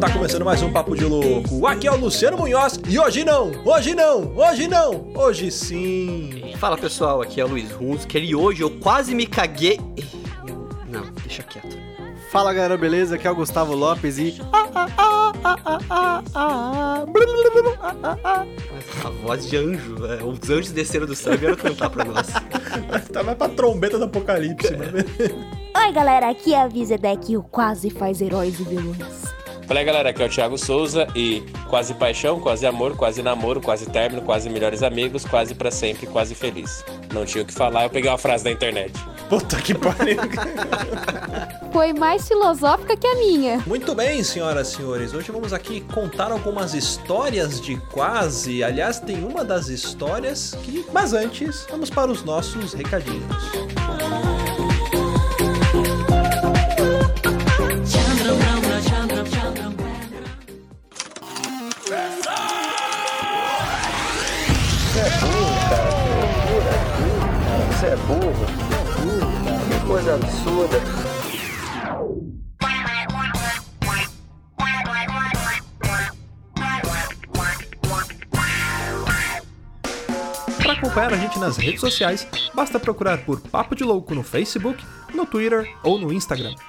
Tá começando mais um Papo de Louco. Aqui é o Luciano Munhoz e hoje não, hoje não, hoje não, hoje sim. Fala pessoal, aqui é o Luiz Hunsker e hoje eu quase me caguei. Não, deixa quieto. Fala galera, beleza? Aqui é o Gustavo Lopes e. A voz de anjo, é, os anjos desceram do céu e vieram cantar pra nós. Tá mais pra trombeta do apocalipse, né? Oi, galera, aqui é a Vizedec e o Quase faz heróis e vilões. Fala aí galera, aqui é o Thiago Souza e quase paixão, quase amor, quase namoro, quase término, quase melhores amigos, quase pra sempre, quase feliz. Não tinha o que falar, eu peguei uma frase da internet. Puta que pariu. Foi mais filosófica que a minha. Muito bem, senhoras e senhores. Hoje vamos aqui contar algumas histórias de quase. Aliás, tem uma das histórias que. Mas antes, vamos para os nossos recadinhos. Você é burro. Que coisa absurda. Para acompanhar a gente nas redes sociais, basta procurar por Papo de Louco no Facebook, no Twitter ou no Instagram.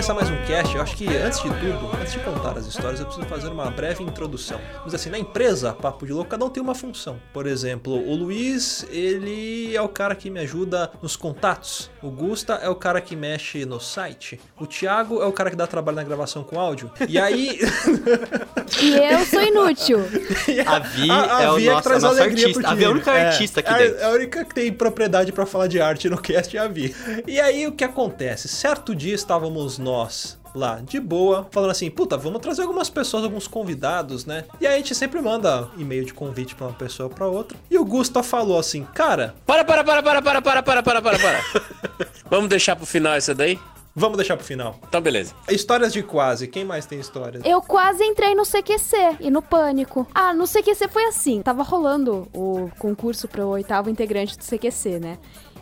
começar mais eu acho que antes de tudo, antes de contar as histórias, eu preciso fazer uma breve introdução. Mas assim, na empresa Papo de Louco, cada um tem uma função. Por exemplo, o Luiz, ele é o cara que me ajuda nos contatos. O Gusta é o cara que mexe no site. O Thiago é o cara que dá trabalho na gravação com áudio. E aí. E eu sou inútil. A Vi A- a é o Vi que nosso, a traz nossa alegria artista. pro A Vi é a única artista aqui é, dentro. É a única que tem propriedade pra falar de arte no cast é a Vi. E aí o que acontece? Certo dia estávamos nós lá de boa, falando assim, puta, vamos trazer algumas pessoas, alguns convidados, né? E aí a gente sempre manda e-mail de convite pra uma pessoa ou pra outra. E o Gusta falou assim, cara, Para, para, para, para, para, para, para, para, para, para. Vamos deixar pro final isso daí? vamos deixar pro final. Então beleza. Histórias de quase, quem mais tem histórias? Eu quase entrei no CQC e no Pânico. Ah, no CQC foi assim. Tava rolando o concurso pro oitavo integrante do CQC, né?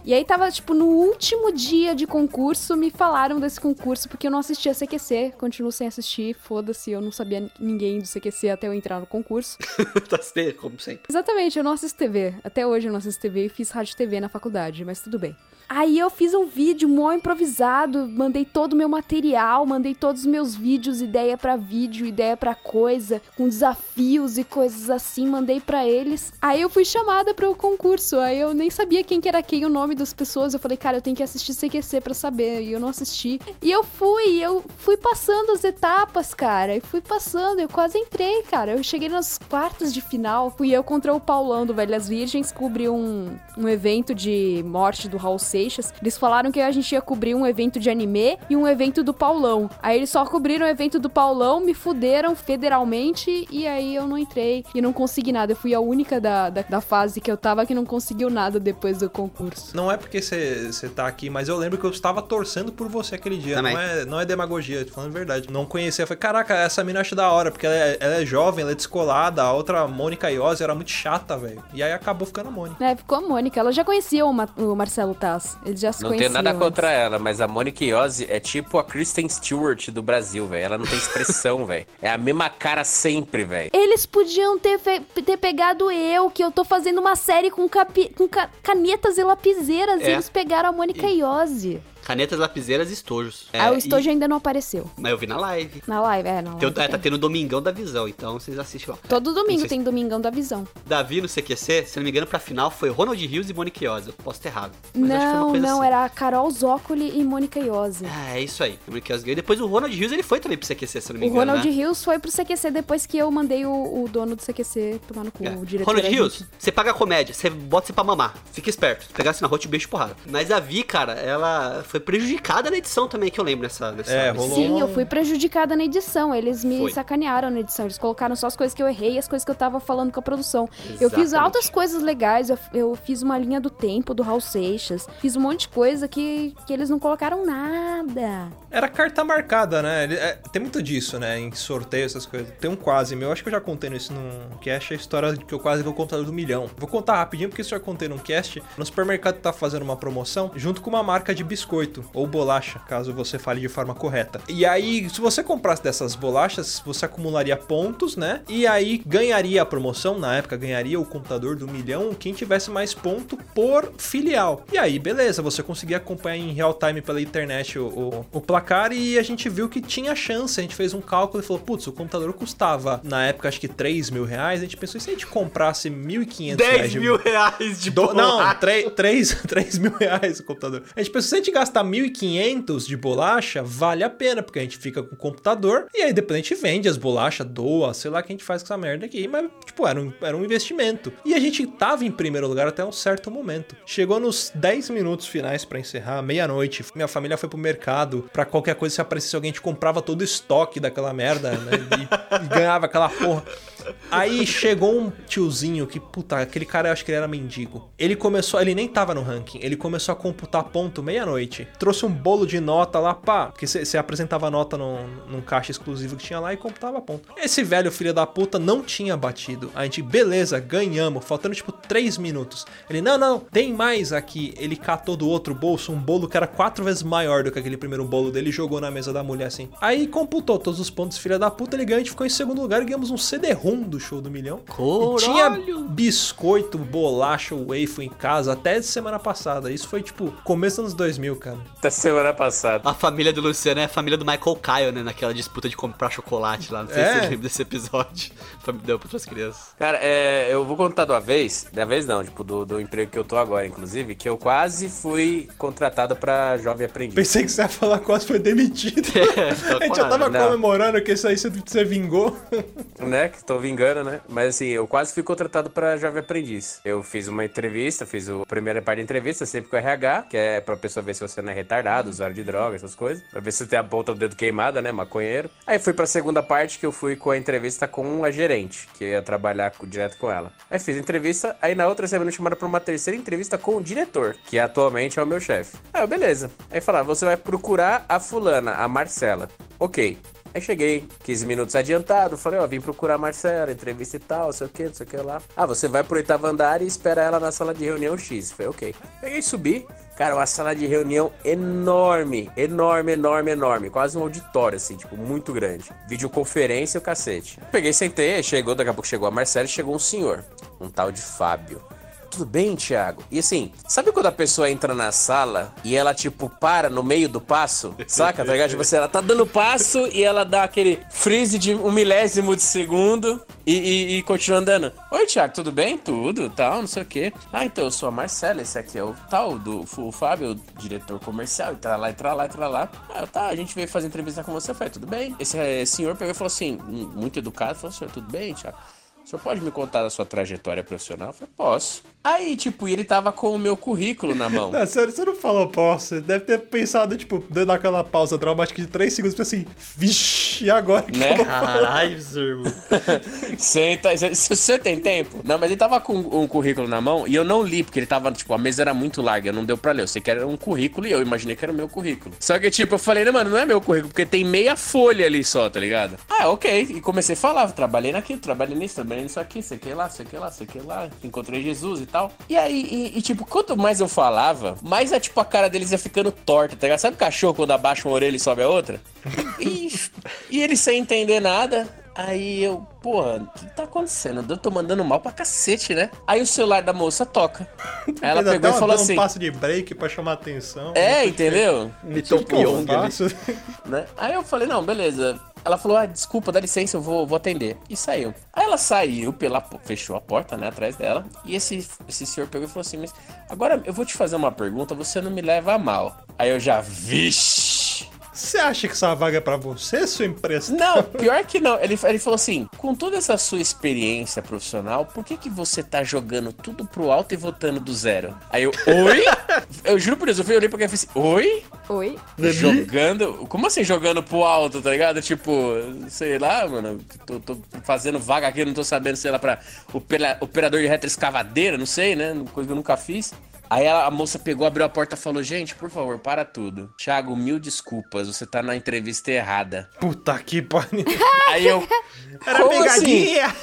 E aí tava, tipo, no último dia de concurso, me falaram desse concurso, porque eu não assistia CQC, continuo sem assistir, foda-se, eu não sabia ninguém do CQC até eu entrar no concurso. tá como sempre. Exatamente, eu não assisto TV. Até hoje eu não assisto TV e fiz rádio TV na faculdade, mas tudo bem. Aí eu fiz um vídeo mó improvisado, mandei todo o meu material, mandei todos os meus vídeos, ideia pra vídeo, ideia pra coisa, com desafios e coisas assim, mandei pra eles. Aí eu fui chamada pro concurso, aí eu nem sabia quem que era quem, o nome das pessoas. Eu falei, cara, eu tenho que assistir CQC pra saber, e eu não assisti. E eu fui, eu fui passando as etapas, cara, e fui passando, eu quase entrei, cara. Eu cheguei nas quartas de final, fui eu contra o Paulão do Velhas Virgens, cobri um, um evento de morte do Raul Seixas. Eles falaram que a gente ia cobrir um evento de anime e um evento do Paulão. Aí eles só cobriram o evento do Paulão, me fuderam federalmente e aí eu não entrei e não consegui nada. Eu fui a única da, da, da fase que eu tava que não conseguiu nada depois do concurso. Não é porque você você tá aqui, mas eu lembro que eu estava torcendo por você aquele dia. Também. Não é, não é demagogia, tô falando a verdade. Não conhecia. Eu falei, caraca, essa mina eu acho da hora, porque ela é, ela é jovem, ela é descolada. A outra, Mônica Iose, era muito chata, velho. E aí acabou ficando a Mônica. É, ficou a Mônica. Ela já conhecia o, Ma- o Marcelo Taz. Eles já se Não tenho conheciam. nada antes. contra ela, mas a Monique Iose é tipo a Kristen Stewart do Brasil, velho. Ela não tem expressão, velho. É a mesma cara sempre, velho. Eles podiam ter, ter pegado eu, que eu tô fazendo uma série com, capi- com ca- canetas e lapiseiras, e É. eles pegaram a Mônica Iose. Canetas, lapiseiras e estojos. ah, É, o estojo e- ainda não apareceu. Mas eu vi na live. Na live, é, na live. Tem- é, tá tem. tendo Domingão da Visão, então vocês assistem lá. Todo domingo tem Domingão da Visão. Davi no CQC, se não me engano, pra final foi Ronald Rios e Iose. Eu posso ter errado. Não, não, assim. era Carol Zócoli e Mônica Iose. Ah, é isso aí. O Monique Iose ganhou. E depois o Ronald Rios, ele foi também pro CQC, se não me O engano, Ronald né? Rios foi pro CQC depois que eu mandei o, o dono do CQC tomar no cu, É. o diretor. Ronald Rios, você paga comédia, você bota você pra mamar. Fica esperto. Se pegasse na rua, te beijo porrada. Mas a Vi, cara, ela foi prejudicada na edição também, que eu lembro nessa. nessa É, rolou Sim, eu fui prejudicada na edição. Eles me Foi. sacanearam na edição. Eles colocaram só as coisas que eu errei e as coisas que eu tava falando com a produção. Eu fiz Exatamente. altas coisas legais. Eu, eu fiz uma linha do tempo do Raul Seixas. Fiz um monte de coisa que, que eles não colocaram nada. Era carta marcada, né? Ele- é, tem muito disso, né? Em sorteio, essas coisas. Tem um quase meu, acho que eu já contei isso num cast, a história que eu quase o computador do milhão. Vou contar rapidinho, porque isso eu já contei num cast. No supermercado tá fazendo uma promoção junto com uma marca de biscoito ou bolacha, caso você fale de forma correta. E aí, se você comprasse dessas bolachas, você acumularia pontos, né? E aí ganharia a promoção, na época ganharia o computador do milhão quem tivesse mais ponto por filial. E aí, beleza, você conseguia acompanhar em real time pela internet o, o, o placar e a gente viu que tinha chance. A gente fez um cálculo e falou: putz, o computador custava na época acho que 3 mil reais. A gente pensou: e se a gente comprasse 1.500 reais 10 de mil reais de do- não, bolacha. 3, 3, 3 mil reais o computador. A gente pensou, se a gente gastar 1.500 de bolacha, vale a pena, porque a gente fica com o computador e aí depois a gente vende as bolachas, doa, sei lá o que a gente faz com essa merda aqui. Mas, tipo, era um, era um investimento. E a gente tava em primeiro lugar até um certo momento. Chegou nos 10 minutos finais pra encerrar, meia-noite. Minha família foi pro mercado pra qualquer coisa, se aparecesse alguém, a gente comprava todo o estoque daquela merda, né? E, e ganhava aquela porra. Aí chegou um tiozinho que, puta, aquele cara eu acho que ele era mendigo. Ele começou, ele nem tava no ranking, ele começou a computar ponto meia-noite. Trouxe um bolo de nota lá, pá, porque você apresentava nota num, num caixa exclusivo que tinha lá e computava ponto. Esse velho filho da puta não tinha batido. A gente, beleza, ganhamos, faltando tipo 3 minutos. Ele, não, não, tem mais aqui. Ele catou do outro bolso um bolo que era quatro vezes maior do que aquele primeiro bolo dele e jogou na mesa da mulher assim. Aí computou todos os pontos, filha da puta, ele ganhou, a gente ficou em segundo lugar e ganhamos um CD-ROM do show do milhão. E tinha biscoito, bolacha, waffle em casa até semana passada. Isso foi tipo começo dos anos 2000, cara. Da semana passada. A família do Luciano é a família do Michael Kyle, né? Naquela disputa de comprar chocolate lá. Não sei É. se você lembra desse episódio. Deu para as crianças. Cara, é, eu vou contar de uma vez, da vez não, tipo, do, do emprego que eu tô agora, inclusive, que eu quase fui contratado pra jovem aprendiz. Pensei que você ia falar quase foi demitido. a gente já tava Não. comemorando que isso aí você, você vingou. né? Que tô vingando, né? Mas assim, eu quase fui contratado pra jovem aprendiz. Eu fiz uma entrevista, fiz a primeira parte da entrevista, sempre com o RH, que é pra pessoa ver se você não é retardado, usuário de droga, essas coisas. Pra ver se você tem a ponta do dedo queimada, né? Maconheiro. Aí fui pra segunda parte, que eu fui com a entrevista com a gerente, que ia trabalhar direto com ela. Aí fiz a entrevista, aí na outra semana me chamaram pra uma terceira entrevista com o diretor, que atualmente é o meu chefe. Aí eu, beleza. Aí falaram, você vai procurar a fulana, a Marcela. Ok. Aí cheguei 15 minutos adiantado, falei, ó, vim procurar a Marcela, entrevista e tal, sei o que, não sei o que lá. Ah, você vai pro oitavo andar e espera ela na sala de reunião X. Falei, ok. Peguei e subi. Cara, uma sala de reunião enorme, enorme, enorme, enorme. Quase um auditório, assim, tipo, muito grande. Videoconferência e o cacete. Peguei, sentei, chegou, daqui a pouco chegou a Marcela e chegou um senhor, um tal de Fábio. Tudo bem, Thiago? E assim, sabe quando a pessoa entra na sala e ela, tipo, para no meio do passo? Saca, tá ligado? Tipo assim, ela tá dando passo e ela dá aquele freeze de um milésimo de segundo e, e, e continua andando. Oi, Thiago, tudo bem? Tudo, tal, não sei o quê. Ah, então, eu sou a Marcela, esse aqui é o tal, do o Fábio, o diretor comercial, e tá lá, e tá lá, e tá lá. Ah, tá, a gente veio fazer entrevista com você. Falei, tudo bem? Esse eh, senhor pegou e falou assim, muito educado, falou, senhor, tudo bem, Thiago? O senhor pode me contar da sua trajetória profissional? Eu falei, posso. Aí, tipo, ele tava com o meu currículo na mão. Não, sério, você não falou. Você deve ter pensado, tipo, dando aquela pausa dramática de 3 segundos, pra assim, vixi. Ixi, e agora que Né? eu Caralho, Zermo. Senta, se se você tem tempo. Não, mas ele tava com um currículo na mão e eu não li, porque ele tava, tipo, a mesa era muito larga, não deu pra ler. Eu sei que era um currículo e eu imaginei que era o meu currículo. Só que, tipo, eu falei, não, mano, não é meu currículo, porque tem meia folha ali só, tá ligado? Ah, ok. E comecei a falar, trabalhei naquilo, trabalhei nisso, trabalhei nisso aqui, sei que lá, sei que lá, sei que lá. Encontrei Jesus e tal. E aí, e, e, tipo, quanto mais eu falava, mais é, tipo, a cara deles ia ficando torta, tá ligado? Sabe o cachorro quando abaixa uma orelha e sobe a outra? E, e ele sem entender nada. Aí eu, porra, o que tá acontecendo? Eu tô mandando mal pra cacete, né? Aí o celular da moça toca. Aí ela pegou até e falou um assim: passo de break pra chamar atenção. É, entendeu? Mitou O que eu Pyong ali. faço? né? Aí eu falei, não, beleza. Ela falou, ah, desculpa, dá licença, eu vou, vou atender. E saiu. Aí ela saiu, pela, fechou a porta, né, atrás dela. E esse, esse senhor pegou e falou assim, mas agora eu vou te fazer uma pergunta, você não me leva a mal. Aí eu já, vixe. Você acha que essa vaga é pra você, sua empresa? Não, pior que não. Ele, ele falou assim: com toda essa sua experiência profissional, por que, que você tá jogando tudo pro alto e voltando do zero? Aí eu, oi? eu juro por Deus, eu fui olhei pra ele e falei assim: oi? Oi? Jogando? Como assim jogando pro alto, tá ligado? Tipo, sei lá, mano. Tô, tô fazendo vaga aqui, não tô sabendo, sei lá, pra opera- operador de retroescavadeira, não sei, né? Coisa que eu nunca fiz. Aí ela- a moça pegou, abriu a porta e falou: Gente, por favor, para tudo. Thiago, mil desculpas, você tá na entrevista errada. Puta que pariu. Aí eu. Era "Como assim?" pegadinha.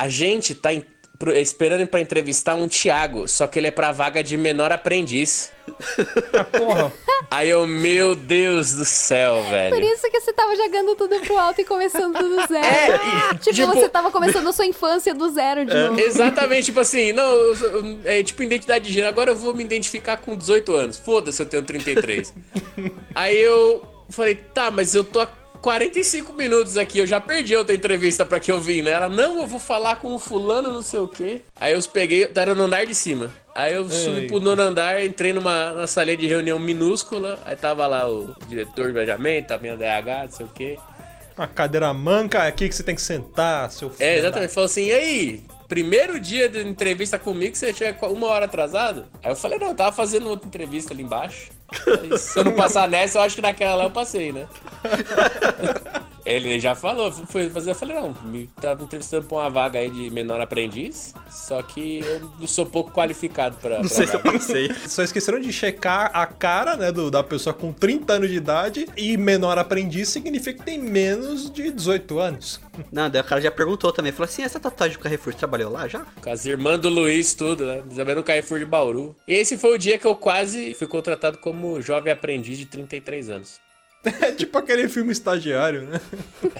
A gente tá em- pro- esperando pra entrevistar um Thiago, só que ele é pra vaga de menor aprendiz. Porra. Aí eu, meu Deus do céu, Por velho. isso que você tava jogando tudo pro alto e começando do zero. É, e, tipo, tipo- você tava começando a sua infância do zero de novo. Exatamente, tipo assim, não, eu sou- é tipo identidade de gênero, agora eu vou me identificar com 18 anos. Foda-se, eu tenho 33. Aí eu falei, tá, mas eu tô há 45 minutos aqui, eu já perdi outra entrevista pra que eu vim, né? Ela, não, eu vou falar com o fulano, não sei o quê. Aí eu peguei, era no andar de cima. Aí eu subi pro nono andar, entrei numa, numa salinha de reunião minúscula, aí tava lá o diretor de viajamento, tava minha DH, não sei o quê. Uma cadeira manca, é aqui que você tem que sentar, seu filho. É, exatamente. Falou assim, e aí? Primeiro dia de entrevista comigo, você chega uma hora atrasado? Aí eu falei, não, eu tava fazendo outra entrevista ali embaixo. Se eu não passar nessa, eu acho que naquela lá eu passei, né? Ele já falou, foi fazer, eu falei, não, me tava entrevistando pra uma vaga aí de menor aprendiz, só que eu não sou pouco qualificado pra. Não sei se eu passei. Só esqueceram de checar a cara, né, do, da pessoa com 30 anos de idade e menor aprendiz significa que tem menos de 18 anos. Não, daí o cara já perguntou também. Falou assim: essa tatuagem do Carrefour trabalhou lá já? Com as irmãs do Luiz, tudo, né? Também no Carrefour de Bauru. E esse foi o dia que eu quase fui contratado como jovem aprendiz de 33 anos. É tipo aquele filme estagiário, né?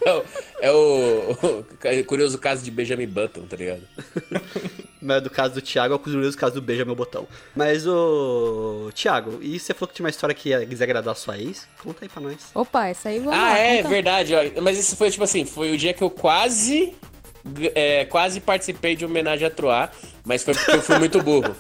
É o, é o- o curioso caso de Benjamin Button, tá ligado? Mas do caso do Thiago, é o curioso caso do Beija Meu Botão. Mas o. Thiago, e você falou que tinha uma história que ia desagradar sua ex? Conta aí pra nós. Opa, essa aí vamos Ah, lá, é conta. verdade, ó. Mas isso foi tipo assim, foi o dia que eu quase. é, quase participei de homenagem a Troar, mas foi porque eu fui muito burro.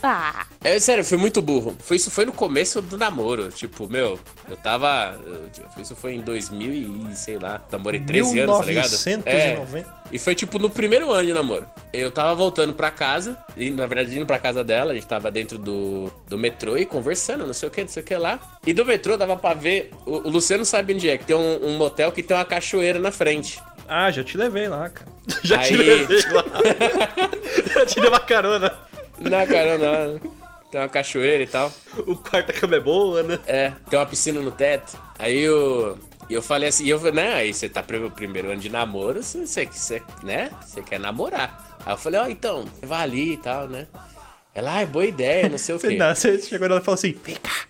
Ah, É sério, eu fui muito burro. Foi, isso foi no começo do namoro. Tipo, meu, eu tava. eu- isso foi em 2000 e sei lá, namorei 13 anos, tá ligado? 1990. E foi tipo no primeiro ano de namoro. Eu tava voltando pra casa, e na verdade indo pra casa dela, a gente tava dentro do, do metrô e conversando, não sei o que, não sei o que lá. E do metrô dava pra ver. O, o Luciano sabe onde é, que tem um, um motel que tem uma cachoeira na frente. Ah, já te levei lá, cara. Já Aí- te levei lá. Já te dei uma carona. Na carona, tem uma cachoeira e tal. O quarto da cama é boa, né? É, tem uma piscina no teto. Aí eu. Eu falei assim, eu falei, né? Aí você tá no primeiro ano de namoro, você, você, você, né? Você quer namorar. Aí eu falei, ó, então, vai ali e tal, né? Ela, ah, é boa ideia, não sei o quê. não, você chegou nela e falou assim: vem cá.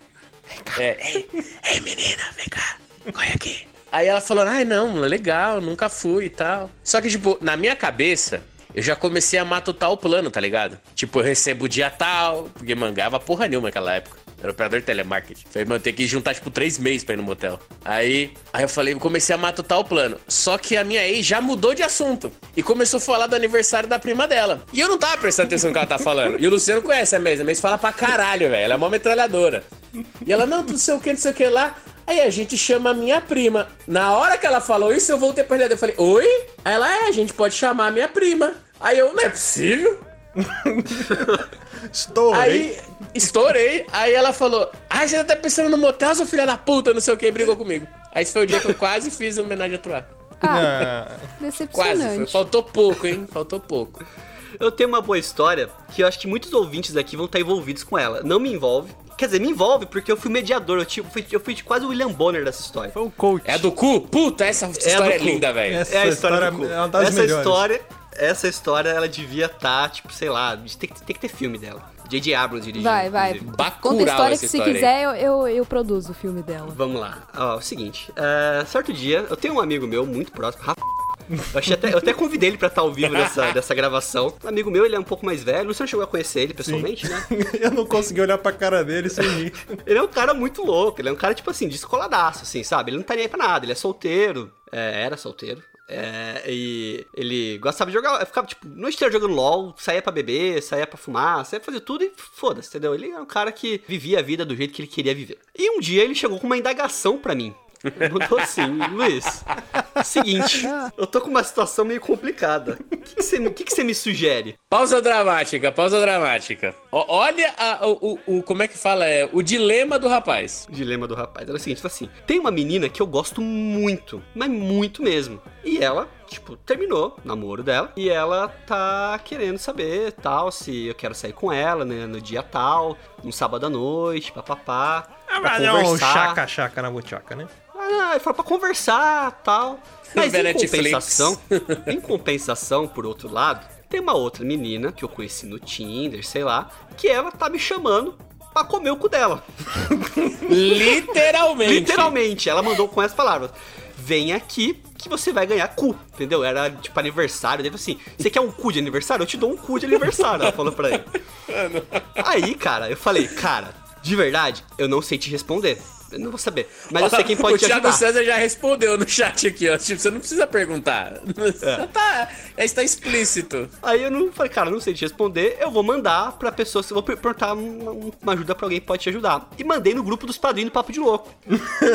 É, ei, ei, menina, vem cá, corre aqui. Aí ela falou, ai não, legal, nunca fui e tal. Só que, tipo, na minha cabeça, eu já comecei a matutar o plano, tá ligado? Tipo, eu recebo dia tal, porque mangava porra nenhuma naquela época. Era operador de telemarketing. Falei, mano, tem que juntar, tipo, três meses pra ir no motel. Aí, aí eu falei, comecei a matutar o plano. Só que a minha ex já mudou de assunto. E começou a falar do aniversário da prima dela. E eu não tava prestando atenção no que ela tá falando. E o Luciano conhece a mesa, mas fala pra caralho, velho. Ela é uma metralhadora. E ela, não, não sei o que, não sei o que lá. Aí a gente chama a minha prima. Na hora que ela falou isso, eu voltei pra ela. Eu falei, oi? Aí ela, é, a gente pode chamar a minha prima. Aí eu, não é possível. Estourei. Aí, estourei. Aí ela falou: Ai, você tá pensando no motel, seu filho da puta, não sei o que, brigou comigo. Aí esse foi o dia que eu quase fiz uma homenagem a Troar. Ah, Ah, Quase. Foi- faltou pouco, hein? Faltou pouco. Eu tenho uma boa história que eu acho que muitos ouvintes aqui vão estar envolvidos com ela. Não me envolve. Quer dizer, me envolve porque eu fui mediador. Eu, tipo, fui, eu fui quase o William Bonner dessa história. Foi um coach. É a do cu? Puta, essa história é, do cu. linda, velho. Essa É a história, história do cu. é uma das essa melhores. história, essa história, ela devia estar, tipo, sei lá, tem que, tem que ter filme dela. J.J. Abrams dirigiu. Vai, vai. inclusive. Conta a Bacurau história que se história quiser, eu, eu, eu produzo o filme dela. Vamos lá. Ó, é o seguinte, é, certo dia, eu tenho um amigo meu muito próximo, Rafa. Eu, achei até, eu até convidei ele pra estar ao vivo dessa, dessa gravação. Um amigo meu, ele é um pouco mais velho. O Luciano chegou a conhecer ele pessoalmente, né? eu não consegui olhar pra cara dele sem rir. Ele é um cara muito louco, ele é um cara, tipo assim, descoladaço, assim, sabe? Ele não tá nem aí pra nada, ele é solteiro, é, era solteiro. É, e ele gostava de jogar, ficava, tipo, noite inteira jogando LOL, saía pra beber, saía pra fumar, saía pra fazer tudo e foda-se, entendeu? Ele é um cara que vivia a vida do jeito que ele queria viver. E um dia ele chegou com uma indagação pra mim. Mandou assim, Luiz, seguinte, eu tô com uma situação meio complicada. O que, que, você, me- o que que você me sugere? Pausa dramática, pausa dramática. Ó, olha a- o, o- o- Como é que fala? É, o dilema do rapaz. O dilema do rapaz era o seguinte, tipo assim, tem uma menina que eu gosto muito, mas muito mesmo. E ela, tipo, terminou o namoro dela e ela tá querendo saber, tal, se eu quero sair com ela, né, no dia tal, no sábado à noite, papapá, pra Mas é um chaca-chaca na buchaca, né? Ah, falou pra conversar, tal. Mas em compensação, em compensação, por outro lado, tem uma outra menina que eu conheci no Tinder, sei lá, que ela tá me chamando pra comer o cu dela. Literalmente. Literalmente, ela mandou com essas palavras. Vem aqui que você vai ganhar cu, entendeu? Era tipo aniversário, deve assim, você quer um cu de aniversário? Eu te dou um cu de aniversário, ela falou pra ele. Aí, cara, eu falei, cara, de verdade, eu não sei te responder. Eu não vou saber. Mas eu sei quem pode o te Thiago ajudar. César já respondeu no chat aqui, ó. Tipo, você não precisa perguntar. Já tá, já está explícito. Aí eu não falei, cara, não sei te responder, eu vou mandar pra pessoa, vou per- perguntar uma, ajuda pra alguém que pode te ajudar. E mandei no grupo dos padrinhos do Papo de Louco.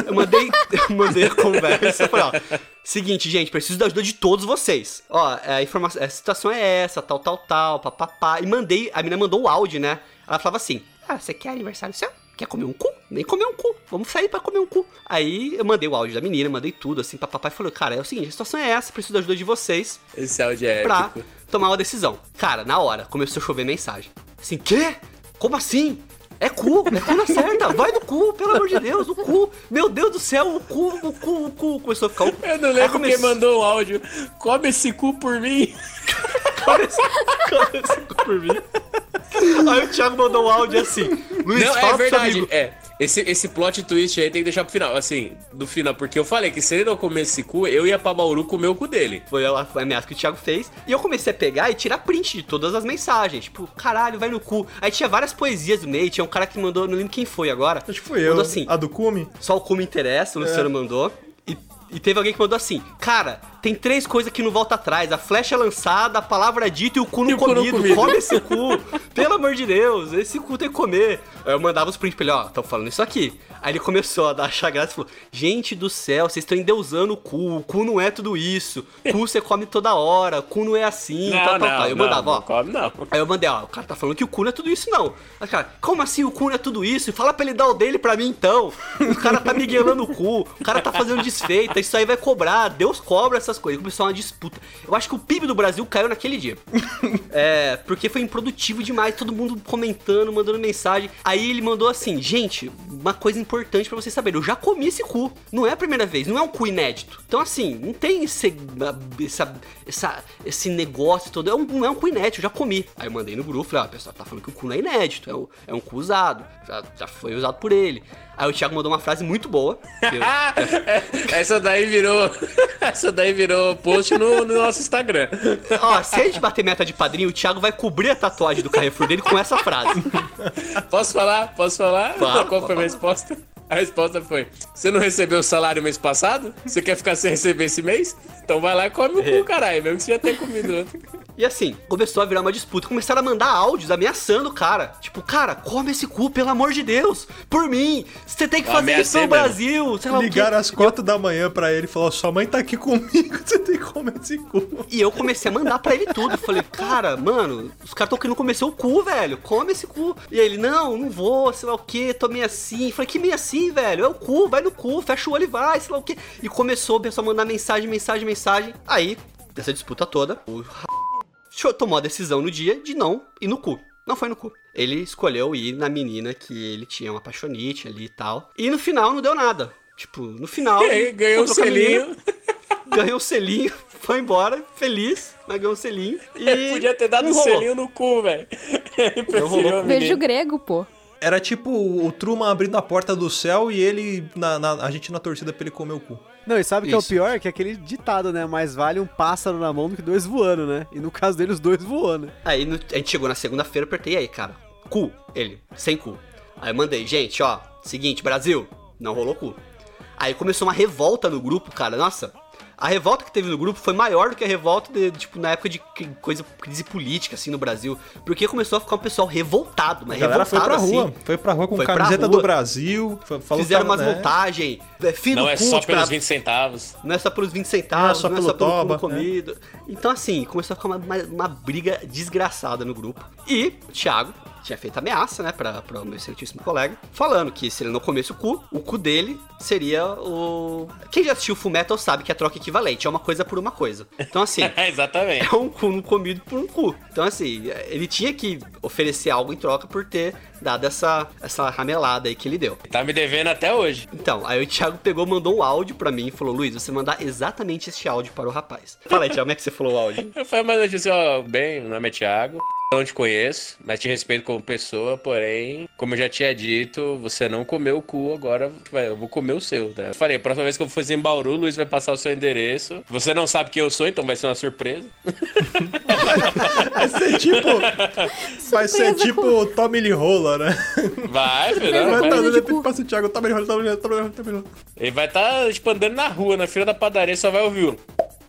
Eu mandei, eu mandei a conversa, eu falei, ó, seguinte, gente, preciso da ajuda de todos vocês. Ó, é, a informação, a situação é essa, tal, tal, tal, papapá. E mandei, a menina mandou o áudio, né? Ela falava assim, ah, você quer aniversário seu? Quer comer um cu? Nem comer um cu. Vamos sair pra comer um cu. Aí eu mandei o áudio da menina, mandei tudo, assim, papapá. E falou, cara, é o seguinte, a situação é essa, preciso da ajuda de vocês Esse áudio é pra épico. tomar uma decisão. Cara, na hora, começou a chover mensagem. Assim, quê? Como assim? É cu, é cu na certa, vai no cu, pelo amor de Deus, o cu, meu Deus do céu, o cu, o cu, o cu, começou a ficar o... Eu não lembro come- quem mandou o áudio. Come esse cu por mim. Começou, começou por mim. Aí o Thiago mandou um áudio assim, Luiz, Não, fala é pro seu verdade. amigo. É. Esse, esse plot twist aí tem que deixar pro final. Assim, do final. Porque eu falei que se ele não comesse esse cu, eu ia pra Bauru comer o cu dele. Foi a foi a ameaça que o Thiago fez. E eu comecei a pegar e tirar print de todas as mensagens. Tipo, caralho, vai no cu. Aí tinha várias poesias do meio. Tinha um cara que mandou, não lembro quem foi agora. Acho que fui eu. Mandou assim, A do Cume? Só o cu me interessa, o Luciano mandou. E, e teve alguém que mandou assim: Cara, tem três coisas que não volta atrás: a flecha é lançada, a palavra é dita e o cu não E o cu não comido. comido. Come esse cu. Pelo amor de Deus, esse cu tem que comer. Aí eu mandava os prints pra ele: Ó, tô falando isso aqui. Aí ele começou a dar achar graça e falou: Gente do céu, vocês estão endeusando o cu. O cu não é tudo isso. Cu você come toda hora. Cu não é assim. Não, tal, não, tal. Eu não, mandava, ó. come não. Aí eu mandei, ó, o cara tá falando que o cu não é tudo isso, não. Aí, cara, como assim o cu não é tudo isso? Fala pra ele dar o dele pra mim, então. O cara tá miguelando o cu, o cara tá fazendo desfeita, isso aí vai cobrar, Deus cobra essas coisas. Começou uma disputa. Eu acho que o PIB do Brasil caiu naquele dia. É, porque foi improdutivo demais, todo mundo comentando, mandando mensagem. Aí ele mandou assim, gente, uma coisa importante pra vocês saberem, eu já comi esse cu. Não é a primeira vez, não é um cu inédito. Então assim, não tem esse, essa, essa- esse negócio todo, é um, não é um cu inédito, eu já comi. Aí eu mandei no grupo, falei, ó, o pessoal tá falando que o cu não é inédito, é um, é um cu usado, já, já foi usado por ele. Aí o Thiago mandou uma frase muito boa. eu- essa daí virou. Essa daí virou post no, no nosso Instagram. Ó, se a gente bater meta de padrinho, o Thiago vai cobrir a tatuagem do Carrefour dele com essa frase. Posso falar? Posso falar? Fala, Qual foi a minha resposta? A resposta foi: Você não recebeu o salário mês passado? Você quer ficar sem receber esse mês? Então vai lá e come o cu, caralho, mesmo que você já tenha comido. E assim, começou a virar uma disputa. Começaram a mandar áudios ameaçando o cara. Tipo, cara, come esse cu, pelo amor de Deus. Por mim. Você tem que Eu fazer isso no mesmo. Brasil. Sei lá. Ligaram às quatro da manhã pra ele e falou: sua mãe tá aqui comigo, você tem que comer esse cu. E eu comecei a mandar pra ele tudo. Falei, cara, mano, os caras tão querendo comer seu cu, velho. Come esse cu. E aí ele, não, não vou, sei lá o que, tô meio assim. Falei, que meio assim, velho? É o cu, vai no cu, fecha o olho e vai, sei lá o que. E começou o pessoal a mandar mensagem, mensagem, mensagem. Aí, dessa disputa toda, o tomou a decisão no dia de não ir no cu. Não foi no cu. Ele escolheu ir na menina que ele tinha uma apaixonite ali e tal. E no final não deu nada. Tipo, no final. E aí, ganhou o a menina, selinho. ganhou o selinho, foi embora, feliz, mas ganhou o selinho. E Podia ter dado um selinho no cu, velho. Preferiu Beijo grego, pô. Era tipo o Truman abrindo a porta do céu e ele, na, na- a gente na torcida pra ele comer o cu. Não, e sabe o que é o pior? Que é aquele ditado, né? Mais vale um pássaro na mão do que dois voando, né? E no caso dele, os dois voando. Aí no- a gente chegou na segunda-feira, apertei, aí, cara, cu, ele, sem cu. Aí eu mandei, gente, ó, seguinte, Brasil, não rolou cu. Aí começou uma revolta no grupo, cara, nossa. A revolta que teve no grupo foi maior do que a revolta, de, tipo, na época de coisa, crise política, assim, no Brasil. Porque começou a ficar um pessoal revoltado, mas A galera foi revoltado, pra rua, assim. foi pra rua com Foi camiseta rua. do Brasil. falou Fizeram umas né? montagens, é, Não é só tipo, pelos era- 20 centavos. Não é só pelos 20 centavos, Não não é é só só pelo toba, cu comido. Então, assim, começou a ficar uma, uma, uma briga desgraçada no grupo. E o Thiago tinha feito ameaça, né, pra, pra meu excelentíssimo colega, falando que se ele não comesse o cu, o cu dele seria o. Quem já assistiu Fullmetal sabe que é troca equivalente, é uma coisa por uma coisa. Então, assim. Exatamente. É um cu comido por um cu. Então, assim, ele tinha que oferecer algo em troca por ter dado essa, essa ramelada aí que ele deu. Tá me devendo até hoje. Então, aí o Thiago pegou, mandou um áudio pra mim e falou: Luiz, você mandar exatamente este áudio para o rapaz. Fala aí, Thiago, como é que você falou o áudio? Eu falei, mas eu disse, ó, bem, meu nome é Thiago. Não te conheço, mas te respeito como pessoa, porém, como eu já tinha dito, você não comeu o cu, agora vai, eu vou comer o seu, né? Eu falei, a próxima vez que eu for em Bauru, o Luiz vai passar o seu endereço. Você não sabe quem eu sou, então vai ser uma surpresa. Vai ser tipo. vai ser Surpresa tipo o Tommy Lee Rola, né? Vai, filho, Vai não, estar vai. de de repente cu. passa o Thiago, Tommy Rola, Tommy Rola, Tommy Rola, Tommy Rola. Ele vai estar, tipo, andando na rua, na fila da padaria, só vai ouvir um.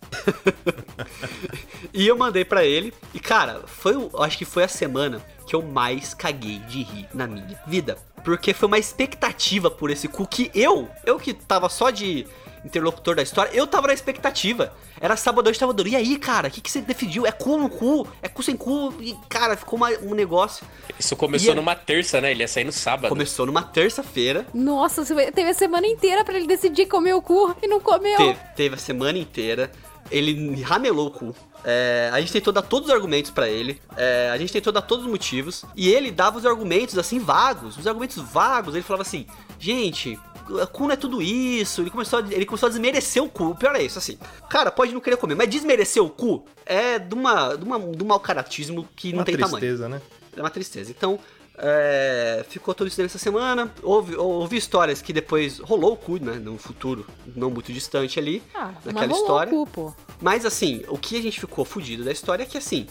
E eu mandei pra ele. E, cara, foi, acho que foi a semana que eu mais caguei de rir na minha vida. Porque foi uma expectativa por esse cu que eu, eu que tava só de interlocutor da história, eu tava na expectativa. Era sabadão de sabadão. E aí, cara, o que, que você decidiu? É cu no cu? É cu sem cu? E, cara, ficou uma- um negócio. Isso começou E- numa terça, né? Ele ia sair no sábado. Começou numa terça-feira. Nossa, você teve a semana inteira pra ele decidir comer o cu e não comeu. Teve, teve a semana inteira. Ele me ramelou o cu. É, a gente tentou dar todos os argumentos pra ele. É, a gente tentou dar todos os motivos. E ele dava os argumentos assim vagos. Os argumentos vagos. Ele falava assim: gente. Cu não é tudo isso. Ele começou, a, ele começou a desmerecer o cu. O pior é isso, assim. Cara, pode não querer comer, mas desmerecer o cu é de, uma, de, uma, de um mau caratismo que não Uma tem tamanho. tristeza, né? É uma tristeza. Então, é, ficou tudo isso nessa semana. Houve, houve histórias que depois rolou o cu, né? Num futuro não muito distante ali. Ah, naquela mas rolou história. o cu, pô. Mas assim, o que a gente ficou fudido da história é que assim.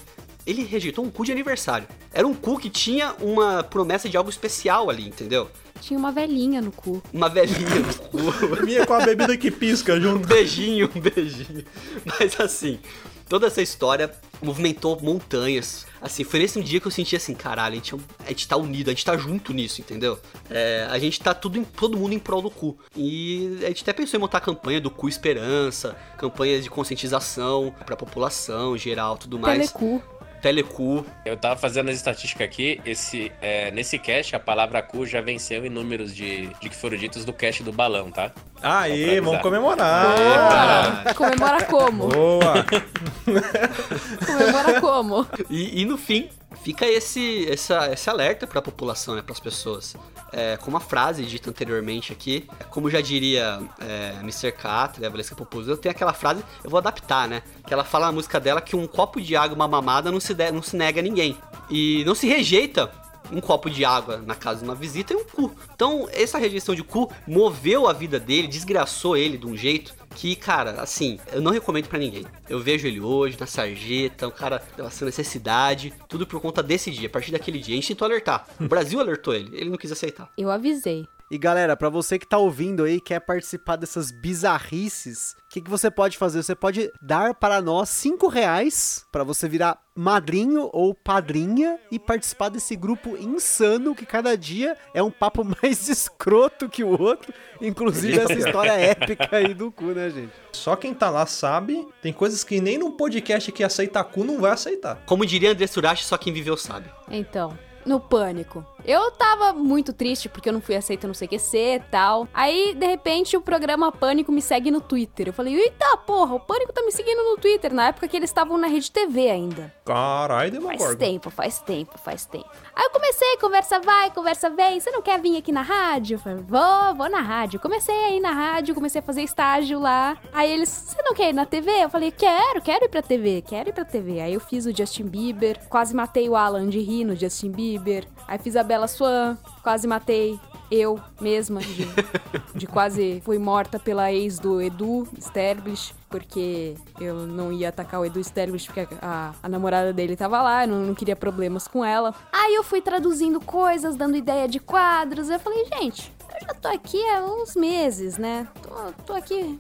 Ele rejeitou um cu de aniversário. Era um cu que tinha uma promessa de algo especial ali, entendeu? Tinha uma velhinha no cu. Uma velhinha no cu. Minha com a bebida que pisca Um junto. beijinho, um beijinho. Mas assim, toda essa história movimentou montanhas. Assim, foi nesse dia que eu senti assim, caralho, a gente, é a gente tá unido, a gente tá junto nisso, entendeu? É, a gente tá tudo todo mundo em prol do cu. E a gente até pensou em montar campanha do cu esperança, campanhas de conscientização pra população geral, tudo mais. Telecu. Telecu. Eu tava fazendo as estatísticas aqui, esse, é, nesse cast a palavra cu já venceu em números de, de que foram ditos do cast do balão, tá? Aí, vamos comemorar. Ah, comemora como? Boa. Comemora como? E, e no fim, fica esse, essa, esse alerta pra população, né, pras pessoas. É, como a frase dita anteriormente aqui, como já diria é, Mr. Catra, a Valesca Popozuda, tem aquela frase, eu vou adaptar, né? Que ela fala na música dela que um copo de água uma mamada não se, de- não se nega a ninguém. E não se rejeita um copo de água na casa de uma visita e um cu. Então, essa rejeição de cu moveu a vida dele, desgraçou ele de um jeito que, cara, assim, eu não recomendo pra ninguém. Eu vejo ele hoje na sarjeta, um cara passando necessidade, tudo por conta desse dia. A partir daquele dia, a gente tentou alertar. O Brasil alertou ele, ele não quis aceitar. Eu avisei. E galera, pra você que tá ouvindo aí, quer participar dessas bizarrices, o que, que você pode fazer? Você pode dar para nós cinco reais para você virar madrinho ou padrinha e participar desse grupo insano que cada dia é um papo mais escroto que o outro. Inclusive essa história épica aí do cu, né, gente? Só quem tá lá sabe, tem coisas que nem num podcast que aceita cu não vai aceitar. Como diria André Surachi, só quem viveu sabe. Então, no pânico. Eu tava muito triste porque eu não fui aceita no CQC e tal. Aí, de repente, o programa Pânico me segue no Twitter. Eu falei, eita porra, o Pânico tá me seguindo no Twitter, na época que eles estavam na rede TV ainda. Caralho, Faz Demogorgon. tempo, faz tempo, faz tempo. Aí eu comecei, conversa vai, conversa vem. Você não quer vir aqui na rádio? Eu falei, vou, vou na rádio. Comecei a ir na rádio, comecei a fazer estágio lá. Aí eles, você não quer ir na TV? Eu falei, quero, quero ir pra TV, quero ir pra TV. Aí eu fiz o Justin Bieber, quase matei o Alan de rir no Justin Bieber. Aí fiz a Bela Swan, quase matei eu mesma de, de quase fui morta pela ex do Edu Sterblish, porque eu não ia atacar o Edu Sterblish porque a, a- a namorada dele tava lá, eu não, não queria problemas com ela. Aí eu fui traduzindo coisas, dando ideia de quadros, eu falei, gente, eu já tô aqui há uns meses, né? Tô, tô aqui